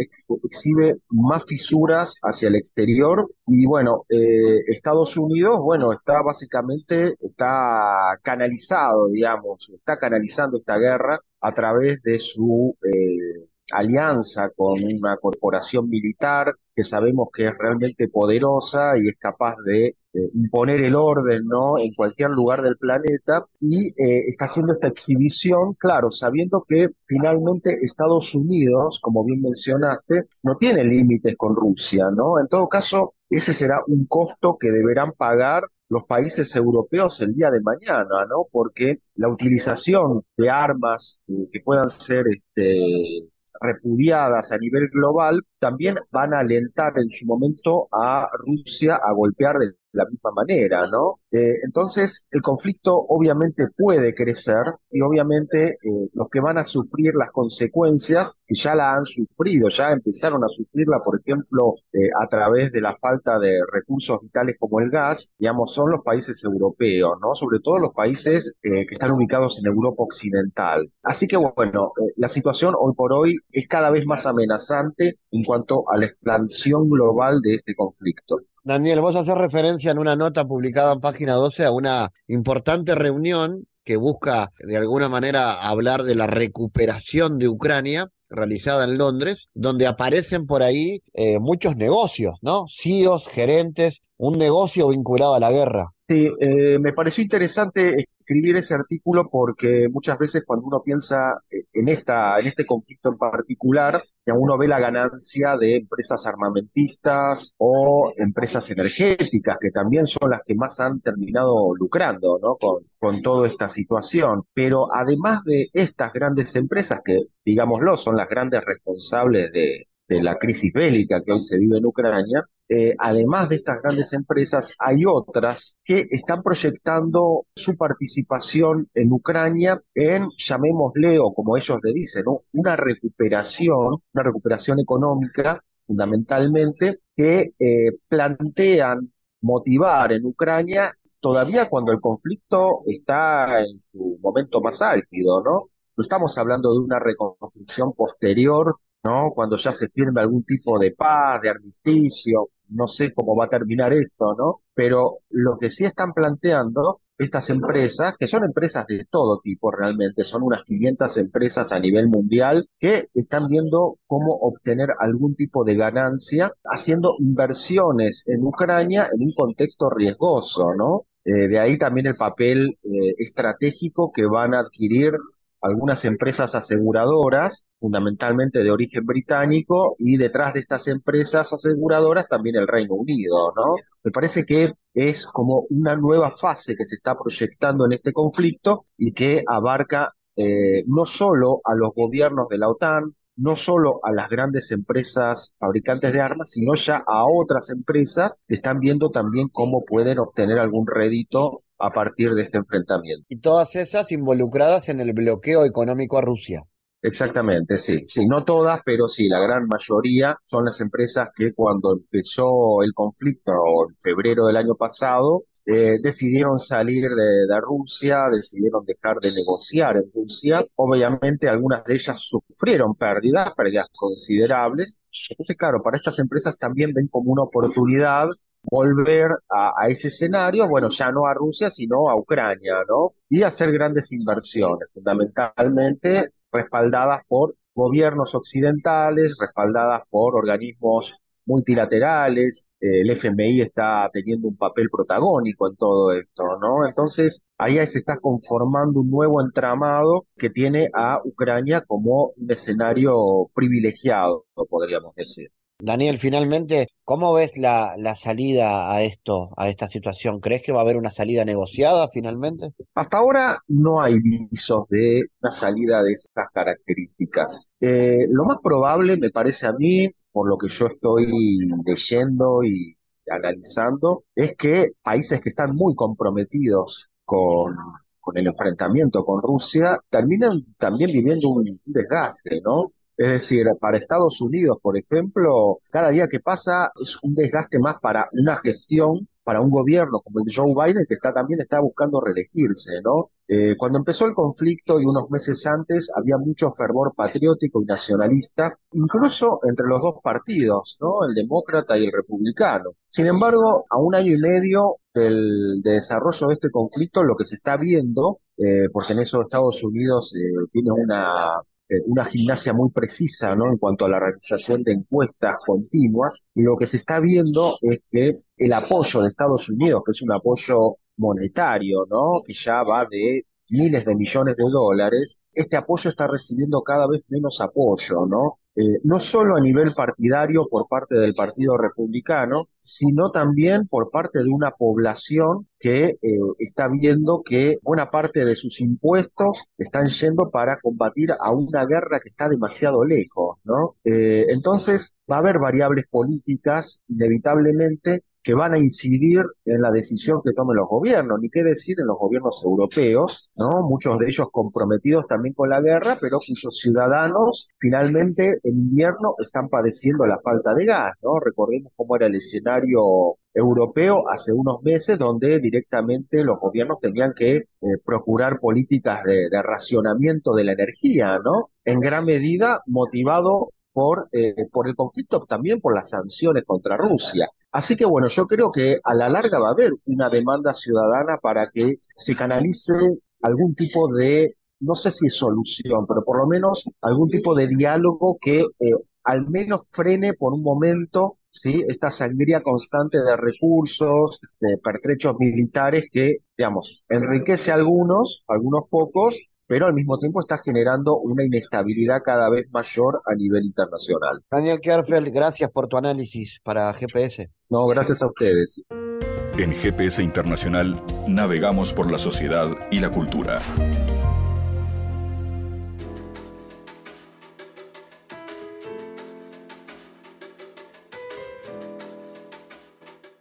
exhibe más fisuras hacia el exterior y bueno, eh, Estados Unidos, bueno, está básicamente, está canalizado, digamos, está canalizando esta guerra a través de su eh, alianza con una corporación militar que sabemos que es realmente poderosa y es capaz de imponer el orden ¿no? en cualquier lugar del planeta y eh, está haciendo esta exhibición, claro, sabiendo que finalmente Estados Unidos, como bien mencionaste, no tiene límites con Rusia, ¿no? En todo caso, ese será un costo que deberán pagar los países europeos el día de mañana, ¿no? Porque la utilización de armas eh, que puedan ser este, repudiadas a nivel global, también van a alentar en su momento a Rusia a golpear de la misma manera, ¿no? Eh, entonces, el conflicto obviamente puede crecer y obviamente eh, los que van a sufrir las consecuencias, que ya la han sufrido, ya empezaron a sufrirla, por ejemplo, eh, a través de la falta de recursos vitales como el gas, digamos, son los países europeos, ¿no? Sobre todo los países que están ubicados en Europa Occidental. Así que, bueno, la situación hoy por hoy es cada vez más amenazante en cuanto a la expansión global de este conflicto. Daniel, vos haces referencia en una nota publicada en página 12 a una importante reunión que busca de alguna manera hablar de la recuperación de Ucrania realizada en Londres, donde aparecen por ahí eh, muchos negocios, ¿no? CEOs, gerentes, un negocio vinculado a la guerra. Sí, eh, me pareció interesante escribir ese artículo porque muchas veces cuando uno piensa eh, en esta, en este conflicto en particular, ya uno ve la ganancia de empresas armamentistas o empresas energéticas, que también son las que más han terminado lucrando, ¿no? Con, con toda esta situación. Pero además de estas grandes empresas, que digámoslo, son las grandes responsables de, de la crisis bélica que hoy se vive en Ucrania, eh, además de estas grandes empresas, hay otras que están proyectando su participación en Ucrania en, llamémosle, o como ellos le dicen, una recuperación, una recuperación económica fundamentalmente, que eh, plantean motivar en Ucrania todavía cuando el conflicto está en su momento más álgido, ¿no? No estamos hablando de una reconstrucción posterior ¿no? Cuando ya se firme algún tipo de paz, de armisticio, no sé cómo va a terminar esto, ¿no? Pero lo que sí están planteando estas empresas, que son empresas de todo tipo realmente, son unas 500 empresas a nivel mundial que están viendo cómo obtener algún tipo de ganancia haciendo inversiones en Ucrania en un contexto riesgoso, ¿no? Eh, de ahí también el papel eh, estratégico que van a adquirir algunas empresas aseguradoras, fundamentalmente de origen británico, y detrás de estas empresas aseguradoras también el Reino Unido, ¿no? Me parece que es como una nueva fase que se está proyectando en este conflicto y que abarca eh, no solo a los gobiernos de la OTAN, no solo a las grandes empresas fabricantes de armas, sino ya a otras empresas que están viendo también cómo pueden obtener algún rédito a partir de este enfrentamiento. Y todas esas involucradas en el bloqueo económico a Rusia. Exactamente, sí, sí, no todas, pero sí, la gran mayoría son las empresas que cuando empezó el conflicto en febrero del año pasado, eh, decidieron salir de, de, Rusia, decidieron dejar de negociar en Rusia. Obviamente algunas de ellas sufrieron pérdidas, pérdidas considerables. Entonces, claro, para estas empresas también ven como una oportunidad volver a, a, ese escenario, bueno, ya no a Rusia, sino a Ucrania, ¿no? Y hacer grandes inversiones, fundamentalmente respaldadas por gobiernos occidentales, respaldadas por organismos multilaterales, el FMI está teniendo un papel protagónico en todo esto, ¿no? Entonces, ahí se está conformando un nuevo entramado que tiene a Ucrania como un escenario privilegiado, podríamos decir. Daniel, finalmente, ¿cómo ves la, la, salida a esto, a esta situación? ¿Crees que va a haber una salida negociada finalmente? Hasta ahora no hay visos de una salida de estas características. Eh, lo más probable, me parece a mí, por lo que yo estoy leyendo y analizando, es que países que están muy comprometidos con, con el enfrentamiento con Rusia terminan también viviendo un desgaste, ¿no? Es decir, para Estados Unidos, por ejemplo, cada día que pasa es un desgaste más para una gestión, para un gobierno como el de Joe Biden, que está, también está buscando reelegirse, ¿no? Eh, cuando empezó el conflicto y unos meses antes había mucho fervor patriótico y nacionalista, incluso entre los dos partidos, ¿no? El demócrata y el republicano. Sin embargo, a un año y medio del de desarrollo de este conflicto, lo que se está viendo, eh, porque en eso Estados Unidos eh, tiene una una gimnasia muy precisa ¿no? en cuanto a la realización de encuestas continuas, lo que se está viendo es que el apoyo de Estados Unidos, que es un apoyo monetario, ¿no? que ya va de miles de millones de dólares, este apoyo está recibiendo cada vez menos apoyo, ¿no? Eh, no solo a nivel partidario por parte del Partido Republicano, sino también por parte de una población que eh, está viendo que buena parte de sus impuestos están yendo para combatir a una guerra que está demasiado lejos, ¿no? Eh, entonces va a haber variables políticas inevitablemente que van a incidir en la decisión que tomen los gobiernos, ni qué decir en los gobiernos europeos, ¿no? Muchos de ellos comprometidos también con la guerra, pero cuyos ciudadanos finalmente en invierno están padeciendo la falta de gas, ¿no? Recordemos cómo era el escenario europeo hace unos meses donde directamente los gobiernos tenían que eh, procurar políticas de, de racionamiento de la energía, ¿no? En gran medida motivado por, eh, por el conflicto, también por las sanciones contra Rusia. Así que bueno, yo creo que a la larga va a haber una demanda ciudadana para que se canalice algún tipo de, no sé si solución, pero por lo menos algún tipo de diálogo que eh, al menos frene por un momento ¿sí? esta sangría constante de recursos, de pertrechos militares que, digamos, enriquece a algunos, algunos pocos, pero al mismo tiempo está generando una inestabilidad cada vez mayor a nivel internacional. Daniel Kerfeld, gracias por tu análisis para GPS. No, gracias a ustedes. En GPS Internacional navegamos por la sociedad y la cultura.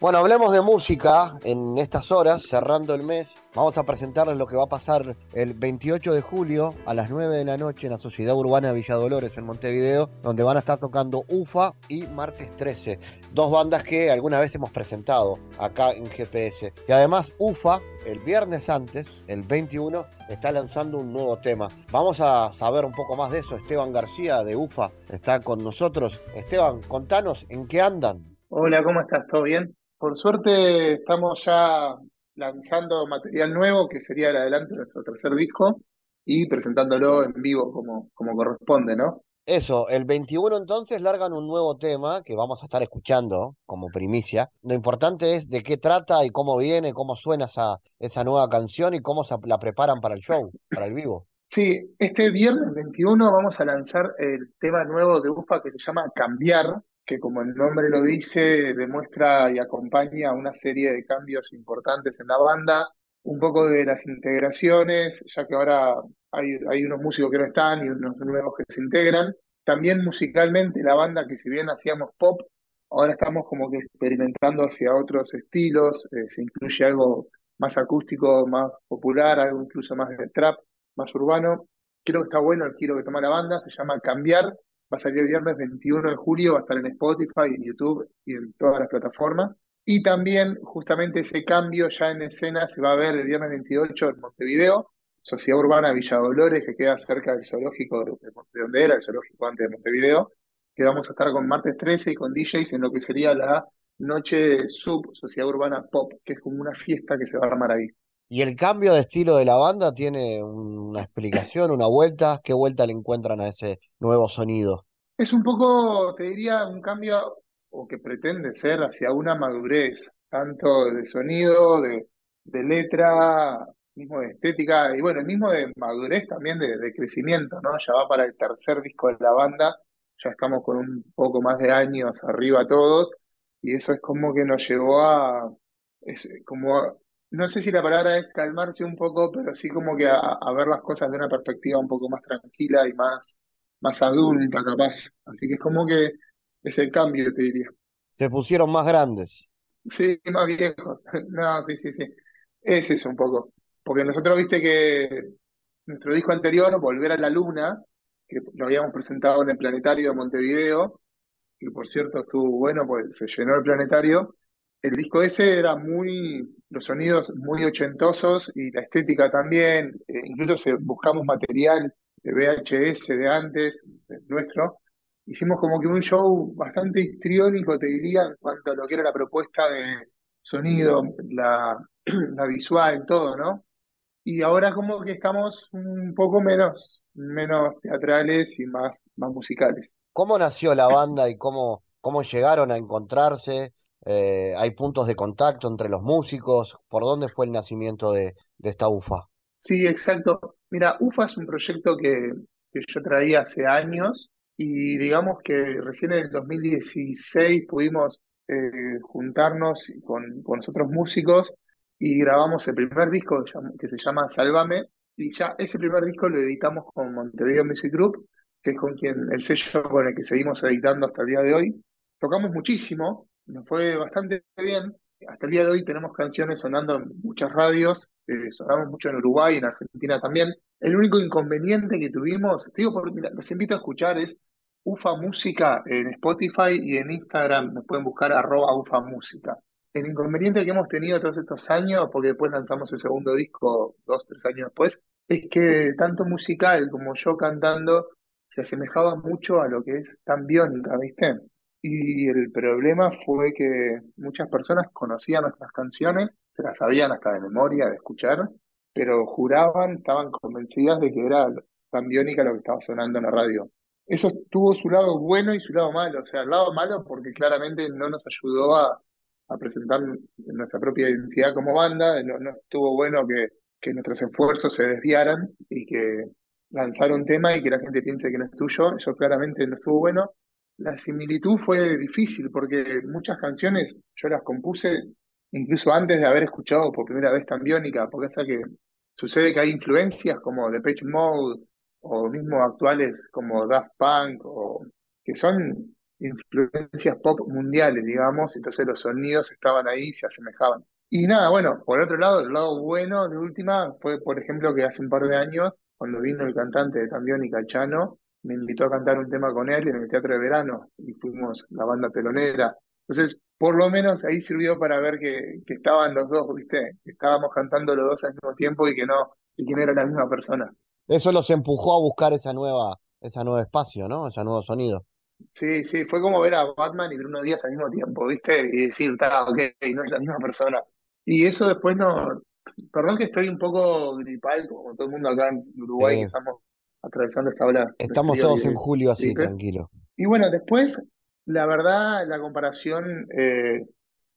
Bueno, hablemos de música en estas horas, cerrando el mes. Vamos a presentarles lo que va a pasar el 28 de julio a las 9 de la noche en la Sociedad Urbana Villa Dolores en Montevideo, donde van a estar tocando UFA y Martes 13, dos bandas que alguna vez hemos presentado acá en GPS. Y además UFA, el viernes antes, el 21, está lanzando un nuevo tema. Vamos a saber un poco más de eso. Esteban García de UFA está con nosotros. Esteban, contanos en qué andan. Hola, ¿cómo estás? ¿Todo bien? Por suerte estamos ya lanzando material nuevo, que sería el adelanto de nuestro tercer disco, y presentándolo en vivo como, como corresponde, ¿no? Eso, el 21 entonces largan un nuevo tema que vamos a estar escuchando como primicia. Lo importante es de qué trata y cómo viene, cómo suena esa, esa nueva canción y cómo se la preparan para el show, para el vivo. Sí, este viernes 21 vamos a lanzar el tema nuevo de UFA que se llama Cambiar, que como el nombre lo dice, demuestra y acompaña una serie de cambios importantes en la banda, un poco de las integraciones, ya que ahora hay, hay unos músicos que no están y unos nuevos que se integran. También musicalmente la banda, que si bien hacíamos pop, ahora estamos como que experimentando hacia otros estilos, eh, se incluye algo más acústico, más popular, algo incluso más de trap, más urbano. creo que está bueno el giro que toma la banda, se llama Cambiar, va a salir el viernes 21 de julio, va a estar en Spotify, en YouTube y en todas las plataformas. Y también, justamente ese cambio ya en escena se va a ver el viernes 28 en Montevideo, Sociedad Urbana Villa Dolores, que queda cerca del zoológico de, donde era el zoológico antes de Montevideo, que vamos a estar con martes 13 y con DJs en lo que sería la noche sub Sociedad Urbana Pop, que es como una fiesta que se va a armar ahí. ¿Y el cambio de estilo de la banda tiene una explicación, una vuelta? ¿Qué vuelta le encuentran a ese nuevo sonido? Es un poco, te diría, un cambio o que pretende ser hacia una madurez, tanto de sonido, de, letra, mismo de estética, y bueno, el mismo de madurez también de, de, crecimiento, ¿no? Ya va para el tercer disco de la banda, ya estamos con un poco más de años arriba todos, y eso es como que nos llevó a, es como, no sé si la palabra es calmarse un poco, pero sí como que a, ver las cosas de una perspectiva un poco más tranquila y más, más adulta capaz. Así que es como que es el cambio, te diría. Se pusieron más grandes. Sí, más viejos. No, sí, sí, sí. Es eso un poco. Porque nosotros viste que nuestro disco anterior, Volver a la Luna, que lo habíamos presentado en el Planetario de Montevideo, que por cierto estuvo bueno, pues se llenó el planetario. El disco ese era muy, los sonidos muy ochentosos y la estética también, eh, incluso buscamos material de VHS de antes, nuestro. Hicimos como que un show bastante histriónico, te diría, en cuanto a lo que era la propuesta de sonido, la, la visual, todo, ¿no? Y ahora como que estamos un poco menos, menos teatrales y más, más musicales. ¿Cómo nació la banda y cómo, cómo llegaron a encontrarse? Eh, ¿Hay puntos de contacto entre los músicos? ¿Por dónde fue el nacimiento de, esta UFA? Sí, exacto. Mira, UFA es un proyecto que, yo traía hace años y digamos que recién en el 2016 pudimos eh, juntarnos con, con nosotros músicos y grabamos el primer disco que se llama Sálvame y ya ese primer disco lo editamos con Montevideo Music Group que es con quien el sello con el que seguimos editando hasta el día de hoy. Tocamos muchísimo, nos fue bastante bien. Hasta el día de hoy tenemos canciones sonando en muchas radios, eh, sonamos mucho en Uruguay, en Argentina también. El único inconveniente que tuvimos, digo, por, los invito a escuchar, es UFA Música en Spotify y en Instagram nos pueden buscar arroba UFA Música. El inconveniente que hemos tenido todos estos años, porque después lanzamos el segundo disco dos, tres años después, es que tanto musical como yo cantando se asemejaba mucho a lo que es tan biónica, ¿viste? Y el problema fue que muchas personas conocían nuestras canciones, se las sabían hasta de memoria, de escuchar, pero juraban, estaban convencidas de que era tan biónica lo que estaba sonando en la radio. Eso tuvo su lado bueno y su lado malo. O sea, el lado malo porque claramente no nos ayudó a, presentar nuestra propia identidad como banda, no, no estuvo bueno que, que nuestros esfuerzos se desviaran y que lanzar un tema y que la gente piense que no es tuyo, eso claramente no estuvo bueno. La similitud fue difícil porque muchas canciones yo las compuse incluso antes de haber escuchado por primera vez tan biónica, porque es que sucede que hay influencias como Page Mode o mismo actuales como Daft Punk o que son influencias pop mundiales, digamos, entonces los sonidos estaban ahí y se asemejaban. Y nada, bueno, por otro lado, el lado bueno de última fue, por ejemplo, que hace un par de años cuando vino el cantante de Tambiónica, Chano, me invitó a cantar un tema con él en el Teatro de Verano y fuimos la banda telonera. Entonces, por lo menos ahí sirvió para ver que, estaban los dos, ¿viste? Que estábamos cantando los dos al mismo tiempo y que no, y que no era la misma persona. Eso los empujó a buscar esa nueva, ese nuevo espacio, ¿no? Ese nuevo sonido. Sí, sí, fue como ver a Batman y Bruno Díaz al mismo tiempo, ¿viste? Y decir, está, ok, no es la misma persona. Y eso después no, Perdón que estoy un poco gripal, como todo el mundo acá en Uruguay, que estamos atravesando esta ola. Estamos todos en julio así, tranquilo. Y bueno, después, la verdad, la comparación eh,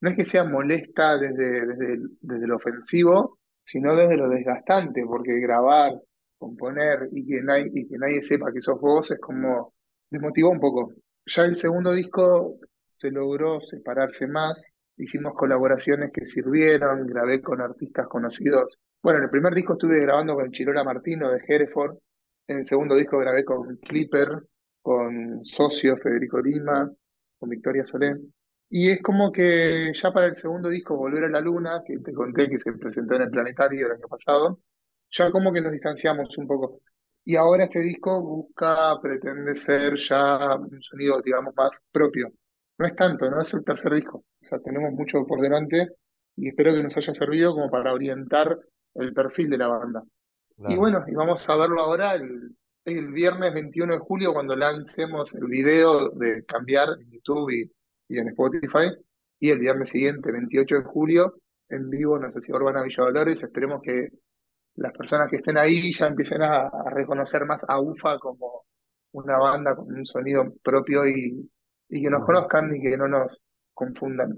no es que sea molesta desde, desde, desde lo ofensivo, sino desde lo desgastante, porque grabar, componer y que, nadie, y que nadie sepa que sos vos es como desmotivó un poco. Ya el segundo disco se logró separarse más, hicimos colaboraciones que sirvieron, grabé con artistas conocidos. Bueno, en el primer disco estuve grabando con Chirola Martino de Hereford, en el segundo disco grabé con Clipper, con Socio Federico Lima, con Victoria Solén. Y es como que ya para el segundo disco, Volver a la Luna, que te conté que se presentó en el Planetario el año pasado, ya como que nos distanciamos un poco. Y ahora este disco busca, pretende ser ya un sonido, digamos, más propio. No es tanto, no es el tercer disco. O sea, tenemos mucho por delante y espero que nos haya servido como para orientar el perfil de la banda. Y bueno, y vamos a verlo ahora el, el viernes 21 de julio cuando lancemos el video de Cambiar en YouTube y, y en Spotify. Y el viernes siguiente, 28 de julio, en vivo en la Sociedad Urbana Villa Dolores. Esperemos que las personas que estén ahí ya empiecen a, reconocer más a UFA como una banda con un sonido propio y, y que nos conozcan y que no nos confundan.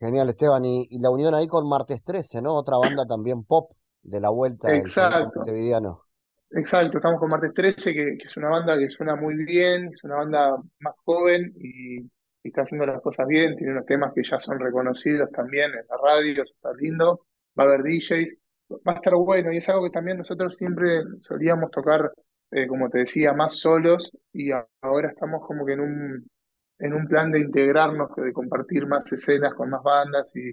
Genial, Esteban. Y, la unión ahí con Martes 13, ¿no? Otra banda también pop de la vuelta Exacto. Montevideano. Exacto, estamos con Martes 13, que, que, es una banda que suena muy bien, es una banda más joven y, está haciendo las cosas bien, tiene unos temas que ya son reconocidos también en la radio, está lindo, va a haber DJs va a estar bueno y es algo que también nosotros siempre solíamos tocar, eh, como te decía, más solos y ahora estamos como que en un, en un plan de integrarnos, de compartir más escenas con más bandas y,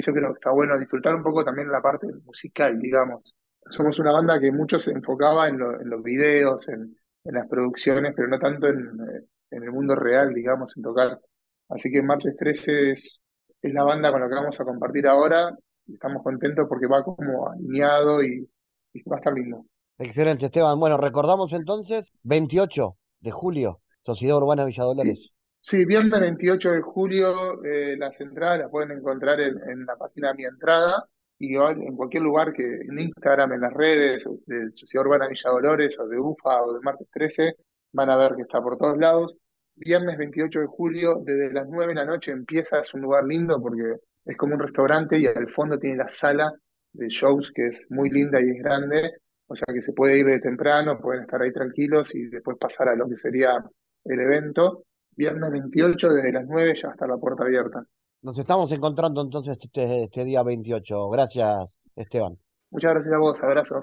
eso creo que está bueno, disfrutar un poco también la parte musical, digamos. Somos una banda que mucho se enfocaba en, en los videos, en, las producciones, pero no tanto en, el mundo real, digamos, en tocar. Así que Martes 13 es, la banda con la que vamos a compartir ahora estamos contentos porque va como alineado y, va a estar lindo. Excelente, Esteban. Bueno, recordamos entonces 28 de julio, Sociedad Urbana Villa Dolores. Sí, viernes 28 de julio, eh, las entradas las pueden encontrar en, la página de Mi Entrada y en cualquier lugar que en Instagram, en las redes de Sociedad Urbana Villa Dolores o de UFA o de Martes 13, van a ver que está por todos lados. Viernes 28 de julio, desde las 9 de la noche empieza, es un lugar lindo porque es como un restaurante y al fondo tiene la sala de shows que es muy linda y es grande, o sea que se puede ir de temprano, pueden estar ahí tranquilos y después pasar a lo que sería el evento. Viernes 28 desde las 9 ya está la puerta abierta. Nos estamos encontrando entonces este, este día 28. Gracias, Esteban. Muchas gracias a vos, abrazo.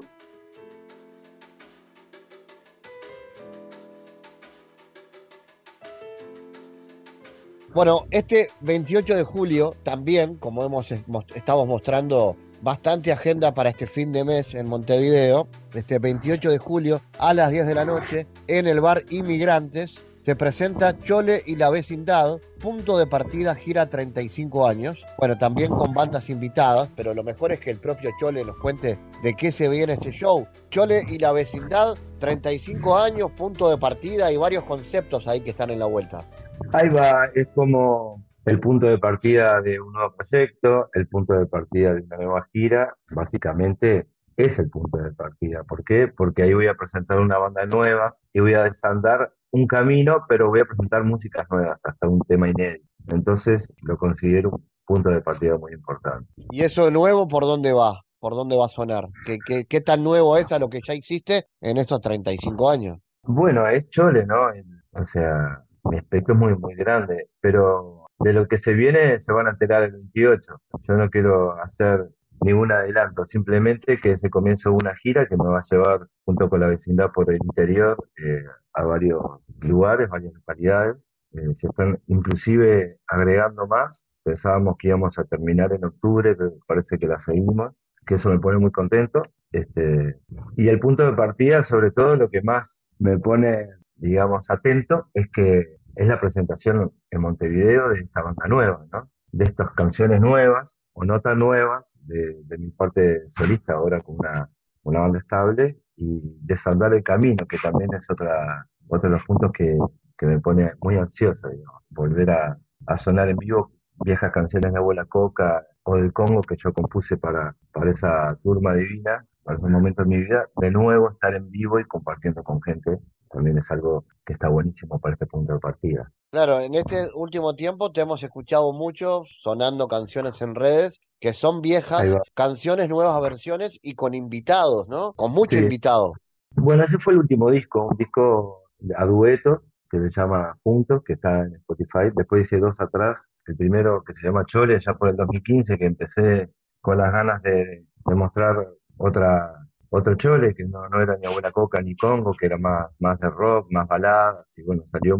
Bueno, este 28 de julio también, como hemos estado mostrando bastante agenda para este fin de mes en Montevideo, este 28 de julio a las 10 de la noche en el bar Inmigrantes se presenta Chole y la vecindad, punto de partida gira 35 años. Bueno, también con bandas invitadas, pero lo mejor es que el propio Chole nos cuente de qué se viene este show. Chole y la vecindad, 35 años, punto de partida y varios conceptos ahí que están en la vuelta. Ahí va, es como el punto de partida de un nuevo proyecto, el punto de partida de una nueva gira, básicamente es el punto de partida. ¿Por qué? Porque ahí voy a presentar una banda nueva y voy a desandar un camino, pero voy a presentar músicas nuevas, hasta un tema inédito. Entonces lo considero un punto de partida muy importante. ¿Y eso nuevo por dónde va? ¿Por dónde va a sonar? ¿Qué, qué, qué tan nuevo es a lo que ya existe en estos 35 años? Bueno, es chole, ¿no? o sea, mi espectro es muy, muy grande, pero de lo que se viene se van a enterar el 28. Yo no quiero hacer ningún adelanto, simplemente que se comienza una gira que me va a llevar junto con la vecindad por el interior eh, a varios lugares, varias localidades. Eh, se están inclusive agregando más. Pensábamos que íbamos a terminar en octubre, pero parece que la seguimos, que eso me pone muy contento. Este, y el punto de partida, sobre todo, lo que más me pone digamos, atento, es que es la presentación en Montevideo de esta banda nueva, ¿no? De estas canciones nuevas o no tan nuevas de, mi parte solista ahora con una, banda estable y desandar el camino, que también es otra, otro de los puntos que, que me pone muy ansioso, digamos, volver a, a sonar en vivo viejas canciones de Abuela Coca o del Congo que yo compuse para, para esa turma divina, para ese momento de mi vida, de nuevo estar en vivo y compartiendo con gente también es algo que está buenísimo para este punto de partida. Claro, en este último tiempo te hemos escuchado mucho sonando canciones en redes que son viejas, canciones, nuevas versiones y con invitados, ¿no? Con muchos invitados. Bueno, ese fue el último disco, un disco a duetos que se llama Juntos, que está en Spotify. Después hice dos atrás, el primero que se llama Chole, ya por el 2015, que empecé con las ganas de, de mostrar otra otro chole que no, no era ni abuela coca ni congo, que era más, más de rock, más baladas, y bueno, salió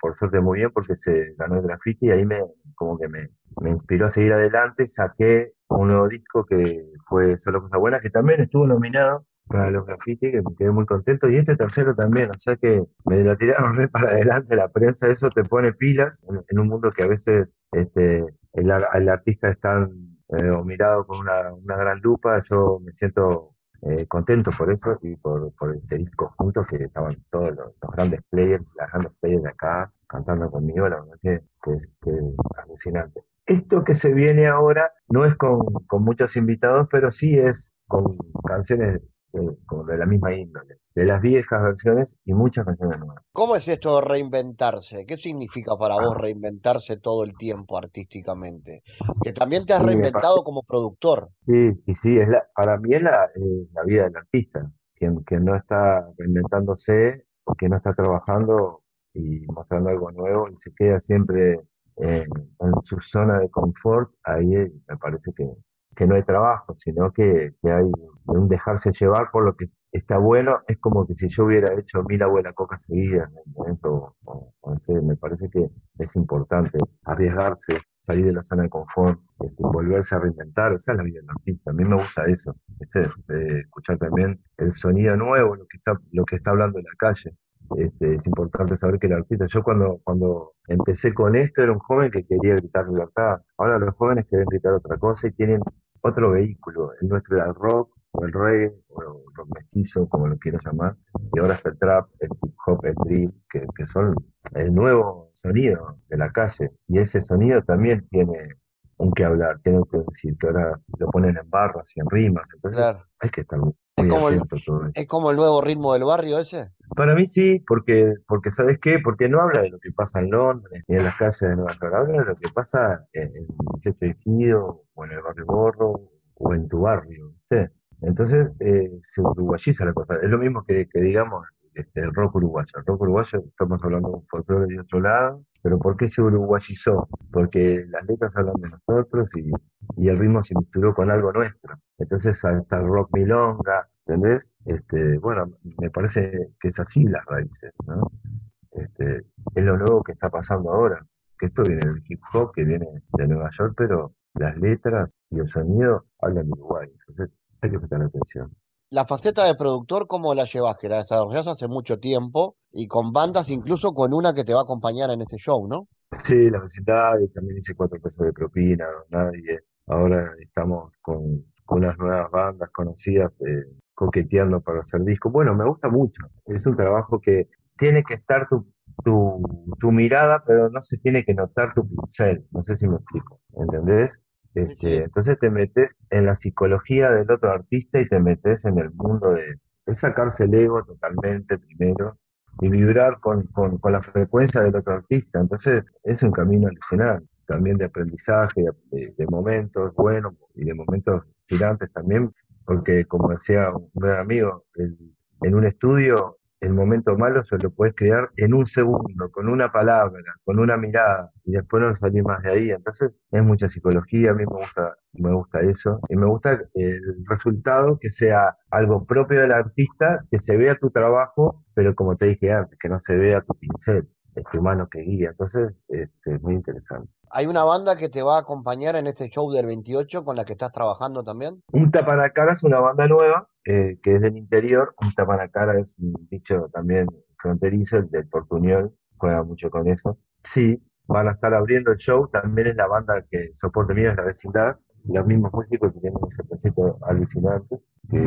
por suerte muy bien porque se ganó el graffiti y ahí me como que me, me inspiró a seguir adelante, saqué un nuevo disco que fue Solo Cosa Buena, que también estuvo nominado para los grafitis, que me quedé muy contento. Y este tercero también, o sea que me lo tiraron re para adelante la prensa, eso te pone pilas en, un mundo que a veces este, el, el artista es tan eh, mirado con una, una gran lupa, yo me siento eh, contento por eso y por, por este disco juntos que estaban todos los, grandes players, las grandes players de acá cantando conmigo, la verdad que, alucinante. Esto que se viene ahora no es con, con muchos invitados, pero sí es con canciones como de la misma índole, de las viejas versiones y muchas canciones nuevas. ¿Cómo es esto de reinventarse? ¿Qué significa para vos reinventarse todo el tiempo artísticamente? Que también te has reinventado como productor. Sí, y sí, es la, para mí es la, la vida del artista, quien, no está reinventándose o que no está trabajando y mostrando algo nuevo y se queda siempre en, en su zona de confort, ahí me parece que, que no hay trabajo, sino que, hay un dejarse llevar por lo que está bueno. Es como que si yo hubiera hecho mil abuelas coca seguidas, eso, me parece que es importante arriesgarse, salir de la zona de confort, este, volverse a reinventar, esa es la vida del artista. A mí me gusta eso, este, escuchar también el sonido nuevo, lo que está, lo que está hablando en la calle. Este, es importante saber que el artista, yo cuando, cuando empecé con esto era un joven que quería gritar libertad, ahora los jóvenes quieren gritar otra cosa y tienen otro vehículo. El nuestro era el rock, o el reggae, o el rock mestizo, como lo quieras llamar. Y ahora está el trap, el hip hop, el drill, que, que son el nuevo sonido de la calle. Y ese sonido también tiene un que hablar, tiene que decir, que ahora lo ponen en barras y en rimas. Entonces hay que estar muy ¿Es como, el, ¿Es como el nuevo ritmo del barrio ese? Para mí sí, porque, porque ¿sabes qué? Porque no habla de lo que pasa en Londres ni en las calles de Nueva York, habla de lo que pasa en, el 18 de Gido, o en el barrio Borro, o en tu barrio, ¿sí? Entonces eh, se uruguayiza la cosa. Es lo mismo que, que digamos este, el rock uruguayo. El rock uruguayo, estamos hablando de un folclore de otro lado, pero ¿por qué se uruguayizó? Porque las letras hablan de nosotros y, y el ritmo se misturó con algo nuestro. Entonces hasta el rock milonga, ¿entendés? Este, bueno, me parece que es así las raíces, ¿no? Este, es lo nuevo que está pasando ahora, que esto viene del hip hop, que viene de Nueva York, pero las letras y el sonido hablan de Uruguay. Entonces hay que prestar atención la faceta de productor, ¿cómo la llevas? Que la desarrollas hace mucho tiempo y con bandas, incluso con una que te va a acompañar en este show, ¿no? Sí, la y también hice cuatro pesos de propina, nadie. Ahora estamos con, unas nuevas bandas conocidas eh, coqueteando para hacer discos. Bueno, me gusta mucho. Es un trabajo que tiene que estar tu, tu, tu mirada, pero no se tiene que notar tu pincel. No sé si me explico. ¿Entendés? Este, entonces te metes en la psicología del otro artista y te metes en el mundo de, sacarse el ego totalmente primero y vibrar con, con, la frecuencia del otro artista. Entonces es un camino adicional también de aprendizaje, de, momentos buenos y de momentos gigantes también, porque como decía un gran amigo, en un estudio el momento malo se lo puedes crear en un segundo, con una palabra, con una mirada, y después no salir más de ahí. Entonces, es mucha psicología, a mí me gusta, me gusta eso, y me gusta el resultado que sea algo propio del artista, que se vea tu trabajo, pero como te dije antes, que no se vea tu pincel, tu mano que guía. Entonces, este, es muy interesante. ¿Hay una banda que te va a acompañar en este show del 28 con la que estás trabajando también? Un Tapanacara es una banda nueva eh, que es del interior. Un Tapanacara es un dicho también fronterizo, el del Portuñol, juega mucho con eso. Sí, van a estar abriendo el show. También es la banda que soporte mío, es la vecindad. Los mismos músicos que tienen ese proyecto alucinante, que,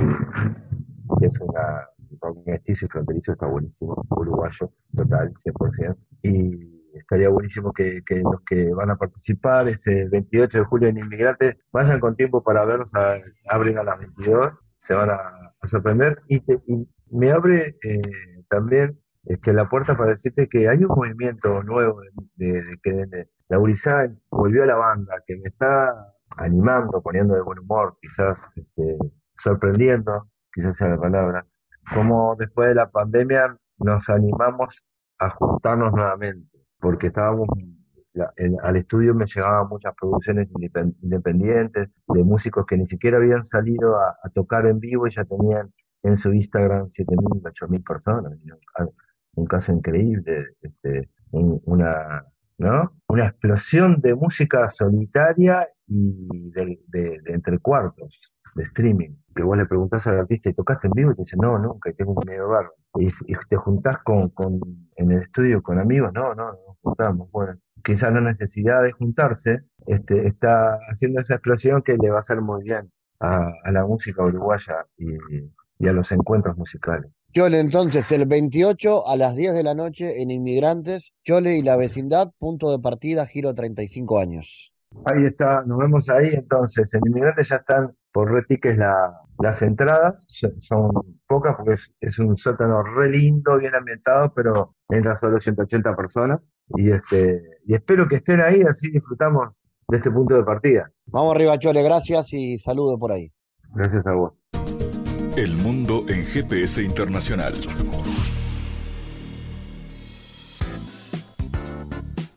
es una un mestizo y fronterizo, está buenísimo, uruguayo, total, 100%. Y estaría buenísimo que, los que van a participar ese 28 de julio en Inmigrantes vayan con tiempo para vernos, abren a las 22, se van a, sorprender y, me abre eh, también este, la puerta para decirte que hay un movimiento nuevo de, que la Urizá volvió a la banda, que me está animando, poniendo de buen humor, quizás este, sorprendiendo, quizás sea la palabra, como después de la pandemia nos animamos a juntarnos nuevamente porque estábamos, al estudio me llegaban muchas producciones independientes de músicos que ni siquiera habían salido a, tocar en vivo y ya tenían en su Instagram 7.000, 8.000 personas. Un caso increíble, este, una, ¿no? una explosión de música solitaria y de, de, entre cuartos. De streaming, que vos le preguntás al artista y tocaste en vivo y te dice, no, nunca, y tengo un medio barro. Y, y, te juntás con, con, en el estudio con amigos, no, no, no juntamos. Bueno, quizás la necesidad de juntarse este, está haciendo esa explosión que le va a hacer muy bien a, a la música uruguaya y, y a los encuentros musicales. Chole, entonces, el 28 a las 10 de la noche en Inmigrantes, Chole y la vecindad, punto de partida, giro 35 años. Ahí está, nos vemos ahí entonces. En Inmigrantes ya están por retiques la, las entradas, son pocas porque es, es, un sótano re lindo, bien ambientado, pero entran solo 180 personas. Y, este, y espero que estén ahí, así disfrutamos de este punto de partida. Vamos arriba, Chole, gracias y saludo por ahí. Gracias a vos. El mundo en GPS internacional.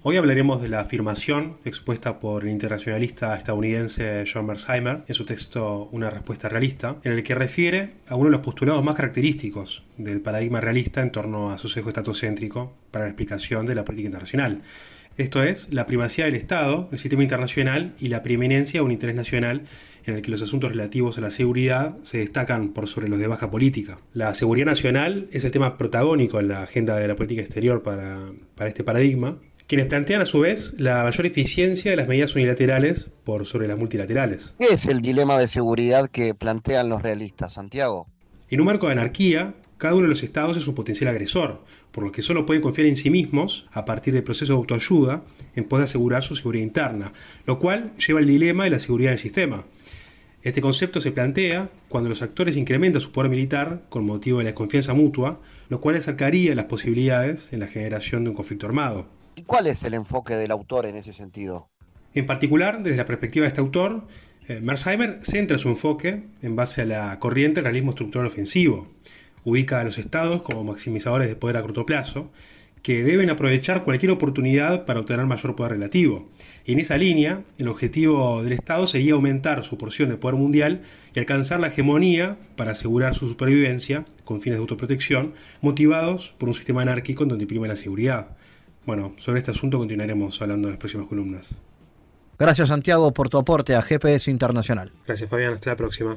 Hoy hablaremos de la afirmación expuesta por el internacionalista estadounidense John Mersheimer en su texto Una respuesta realista, en el que refiere a uno de los postulados más característicos del paradigma realista en torno a su sesgo estatocéntrico para la explicación de la política internacional. Esto es, la primacía del Estado, el sistema internacional y la preeminencia de un interés nacional en el que los asuntos relativos a la seguridad se destacan por sobre los de baja política. La seguridad nacional es el tema protagónico en la agenda de la política exterior para, para este paradigma, quienes plantean a su vez la mayor eficiencia de las medidas unilaterales por sobre las multilaterales. ¿Qué es el dilema de seguridad que plantean los realistas, Santiago? En un marco de anarquía, cada uno de los estados es un potencial agresor, por lo que solo pueden confiar en sí mismos, a partir del proceso de autoayuda, en pos de asegurar su seguridad interna, lo cual lleva al dilema de la seguridad del sistema. Este concepto se plantea cuando los actores incrementan su poder militar con motivo de la desconfianza mutua, lo cual acercaría las posibilidades en la generación de un conflicto armado. ¿Y cuál es el enfoque del autor en ese sentido? En particular, desde la perspectiva de este autor, eh, centra su enfoque en base a la corriente del realismo estructural ofensivo. Ubica a los estados como maximizadores de poder a corto plazo, que deben aprovechar cualquier oportunidad para obtener mayor poder relativo. Y en esa línea, el objetivo del Estado sería aumentar su porción de poder mundial y alcanzar la hegemonía para asegurar su supervivencia con fines de autoprotección, motivados por un sistema anárquico en donde prima la seguridad. Bueno, sobre este asunto continuaremos hablando en las próximas columnas. Gracias Santiago por tu aporte a GPS Internacional. Gracias Fabián, hasta la próxima.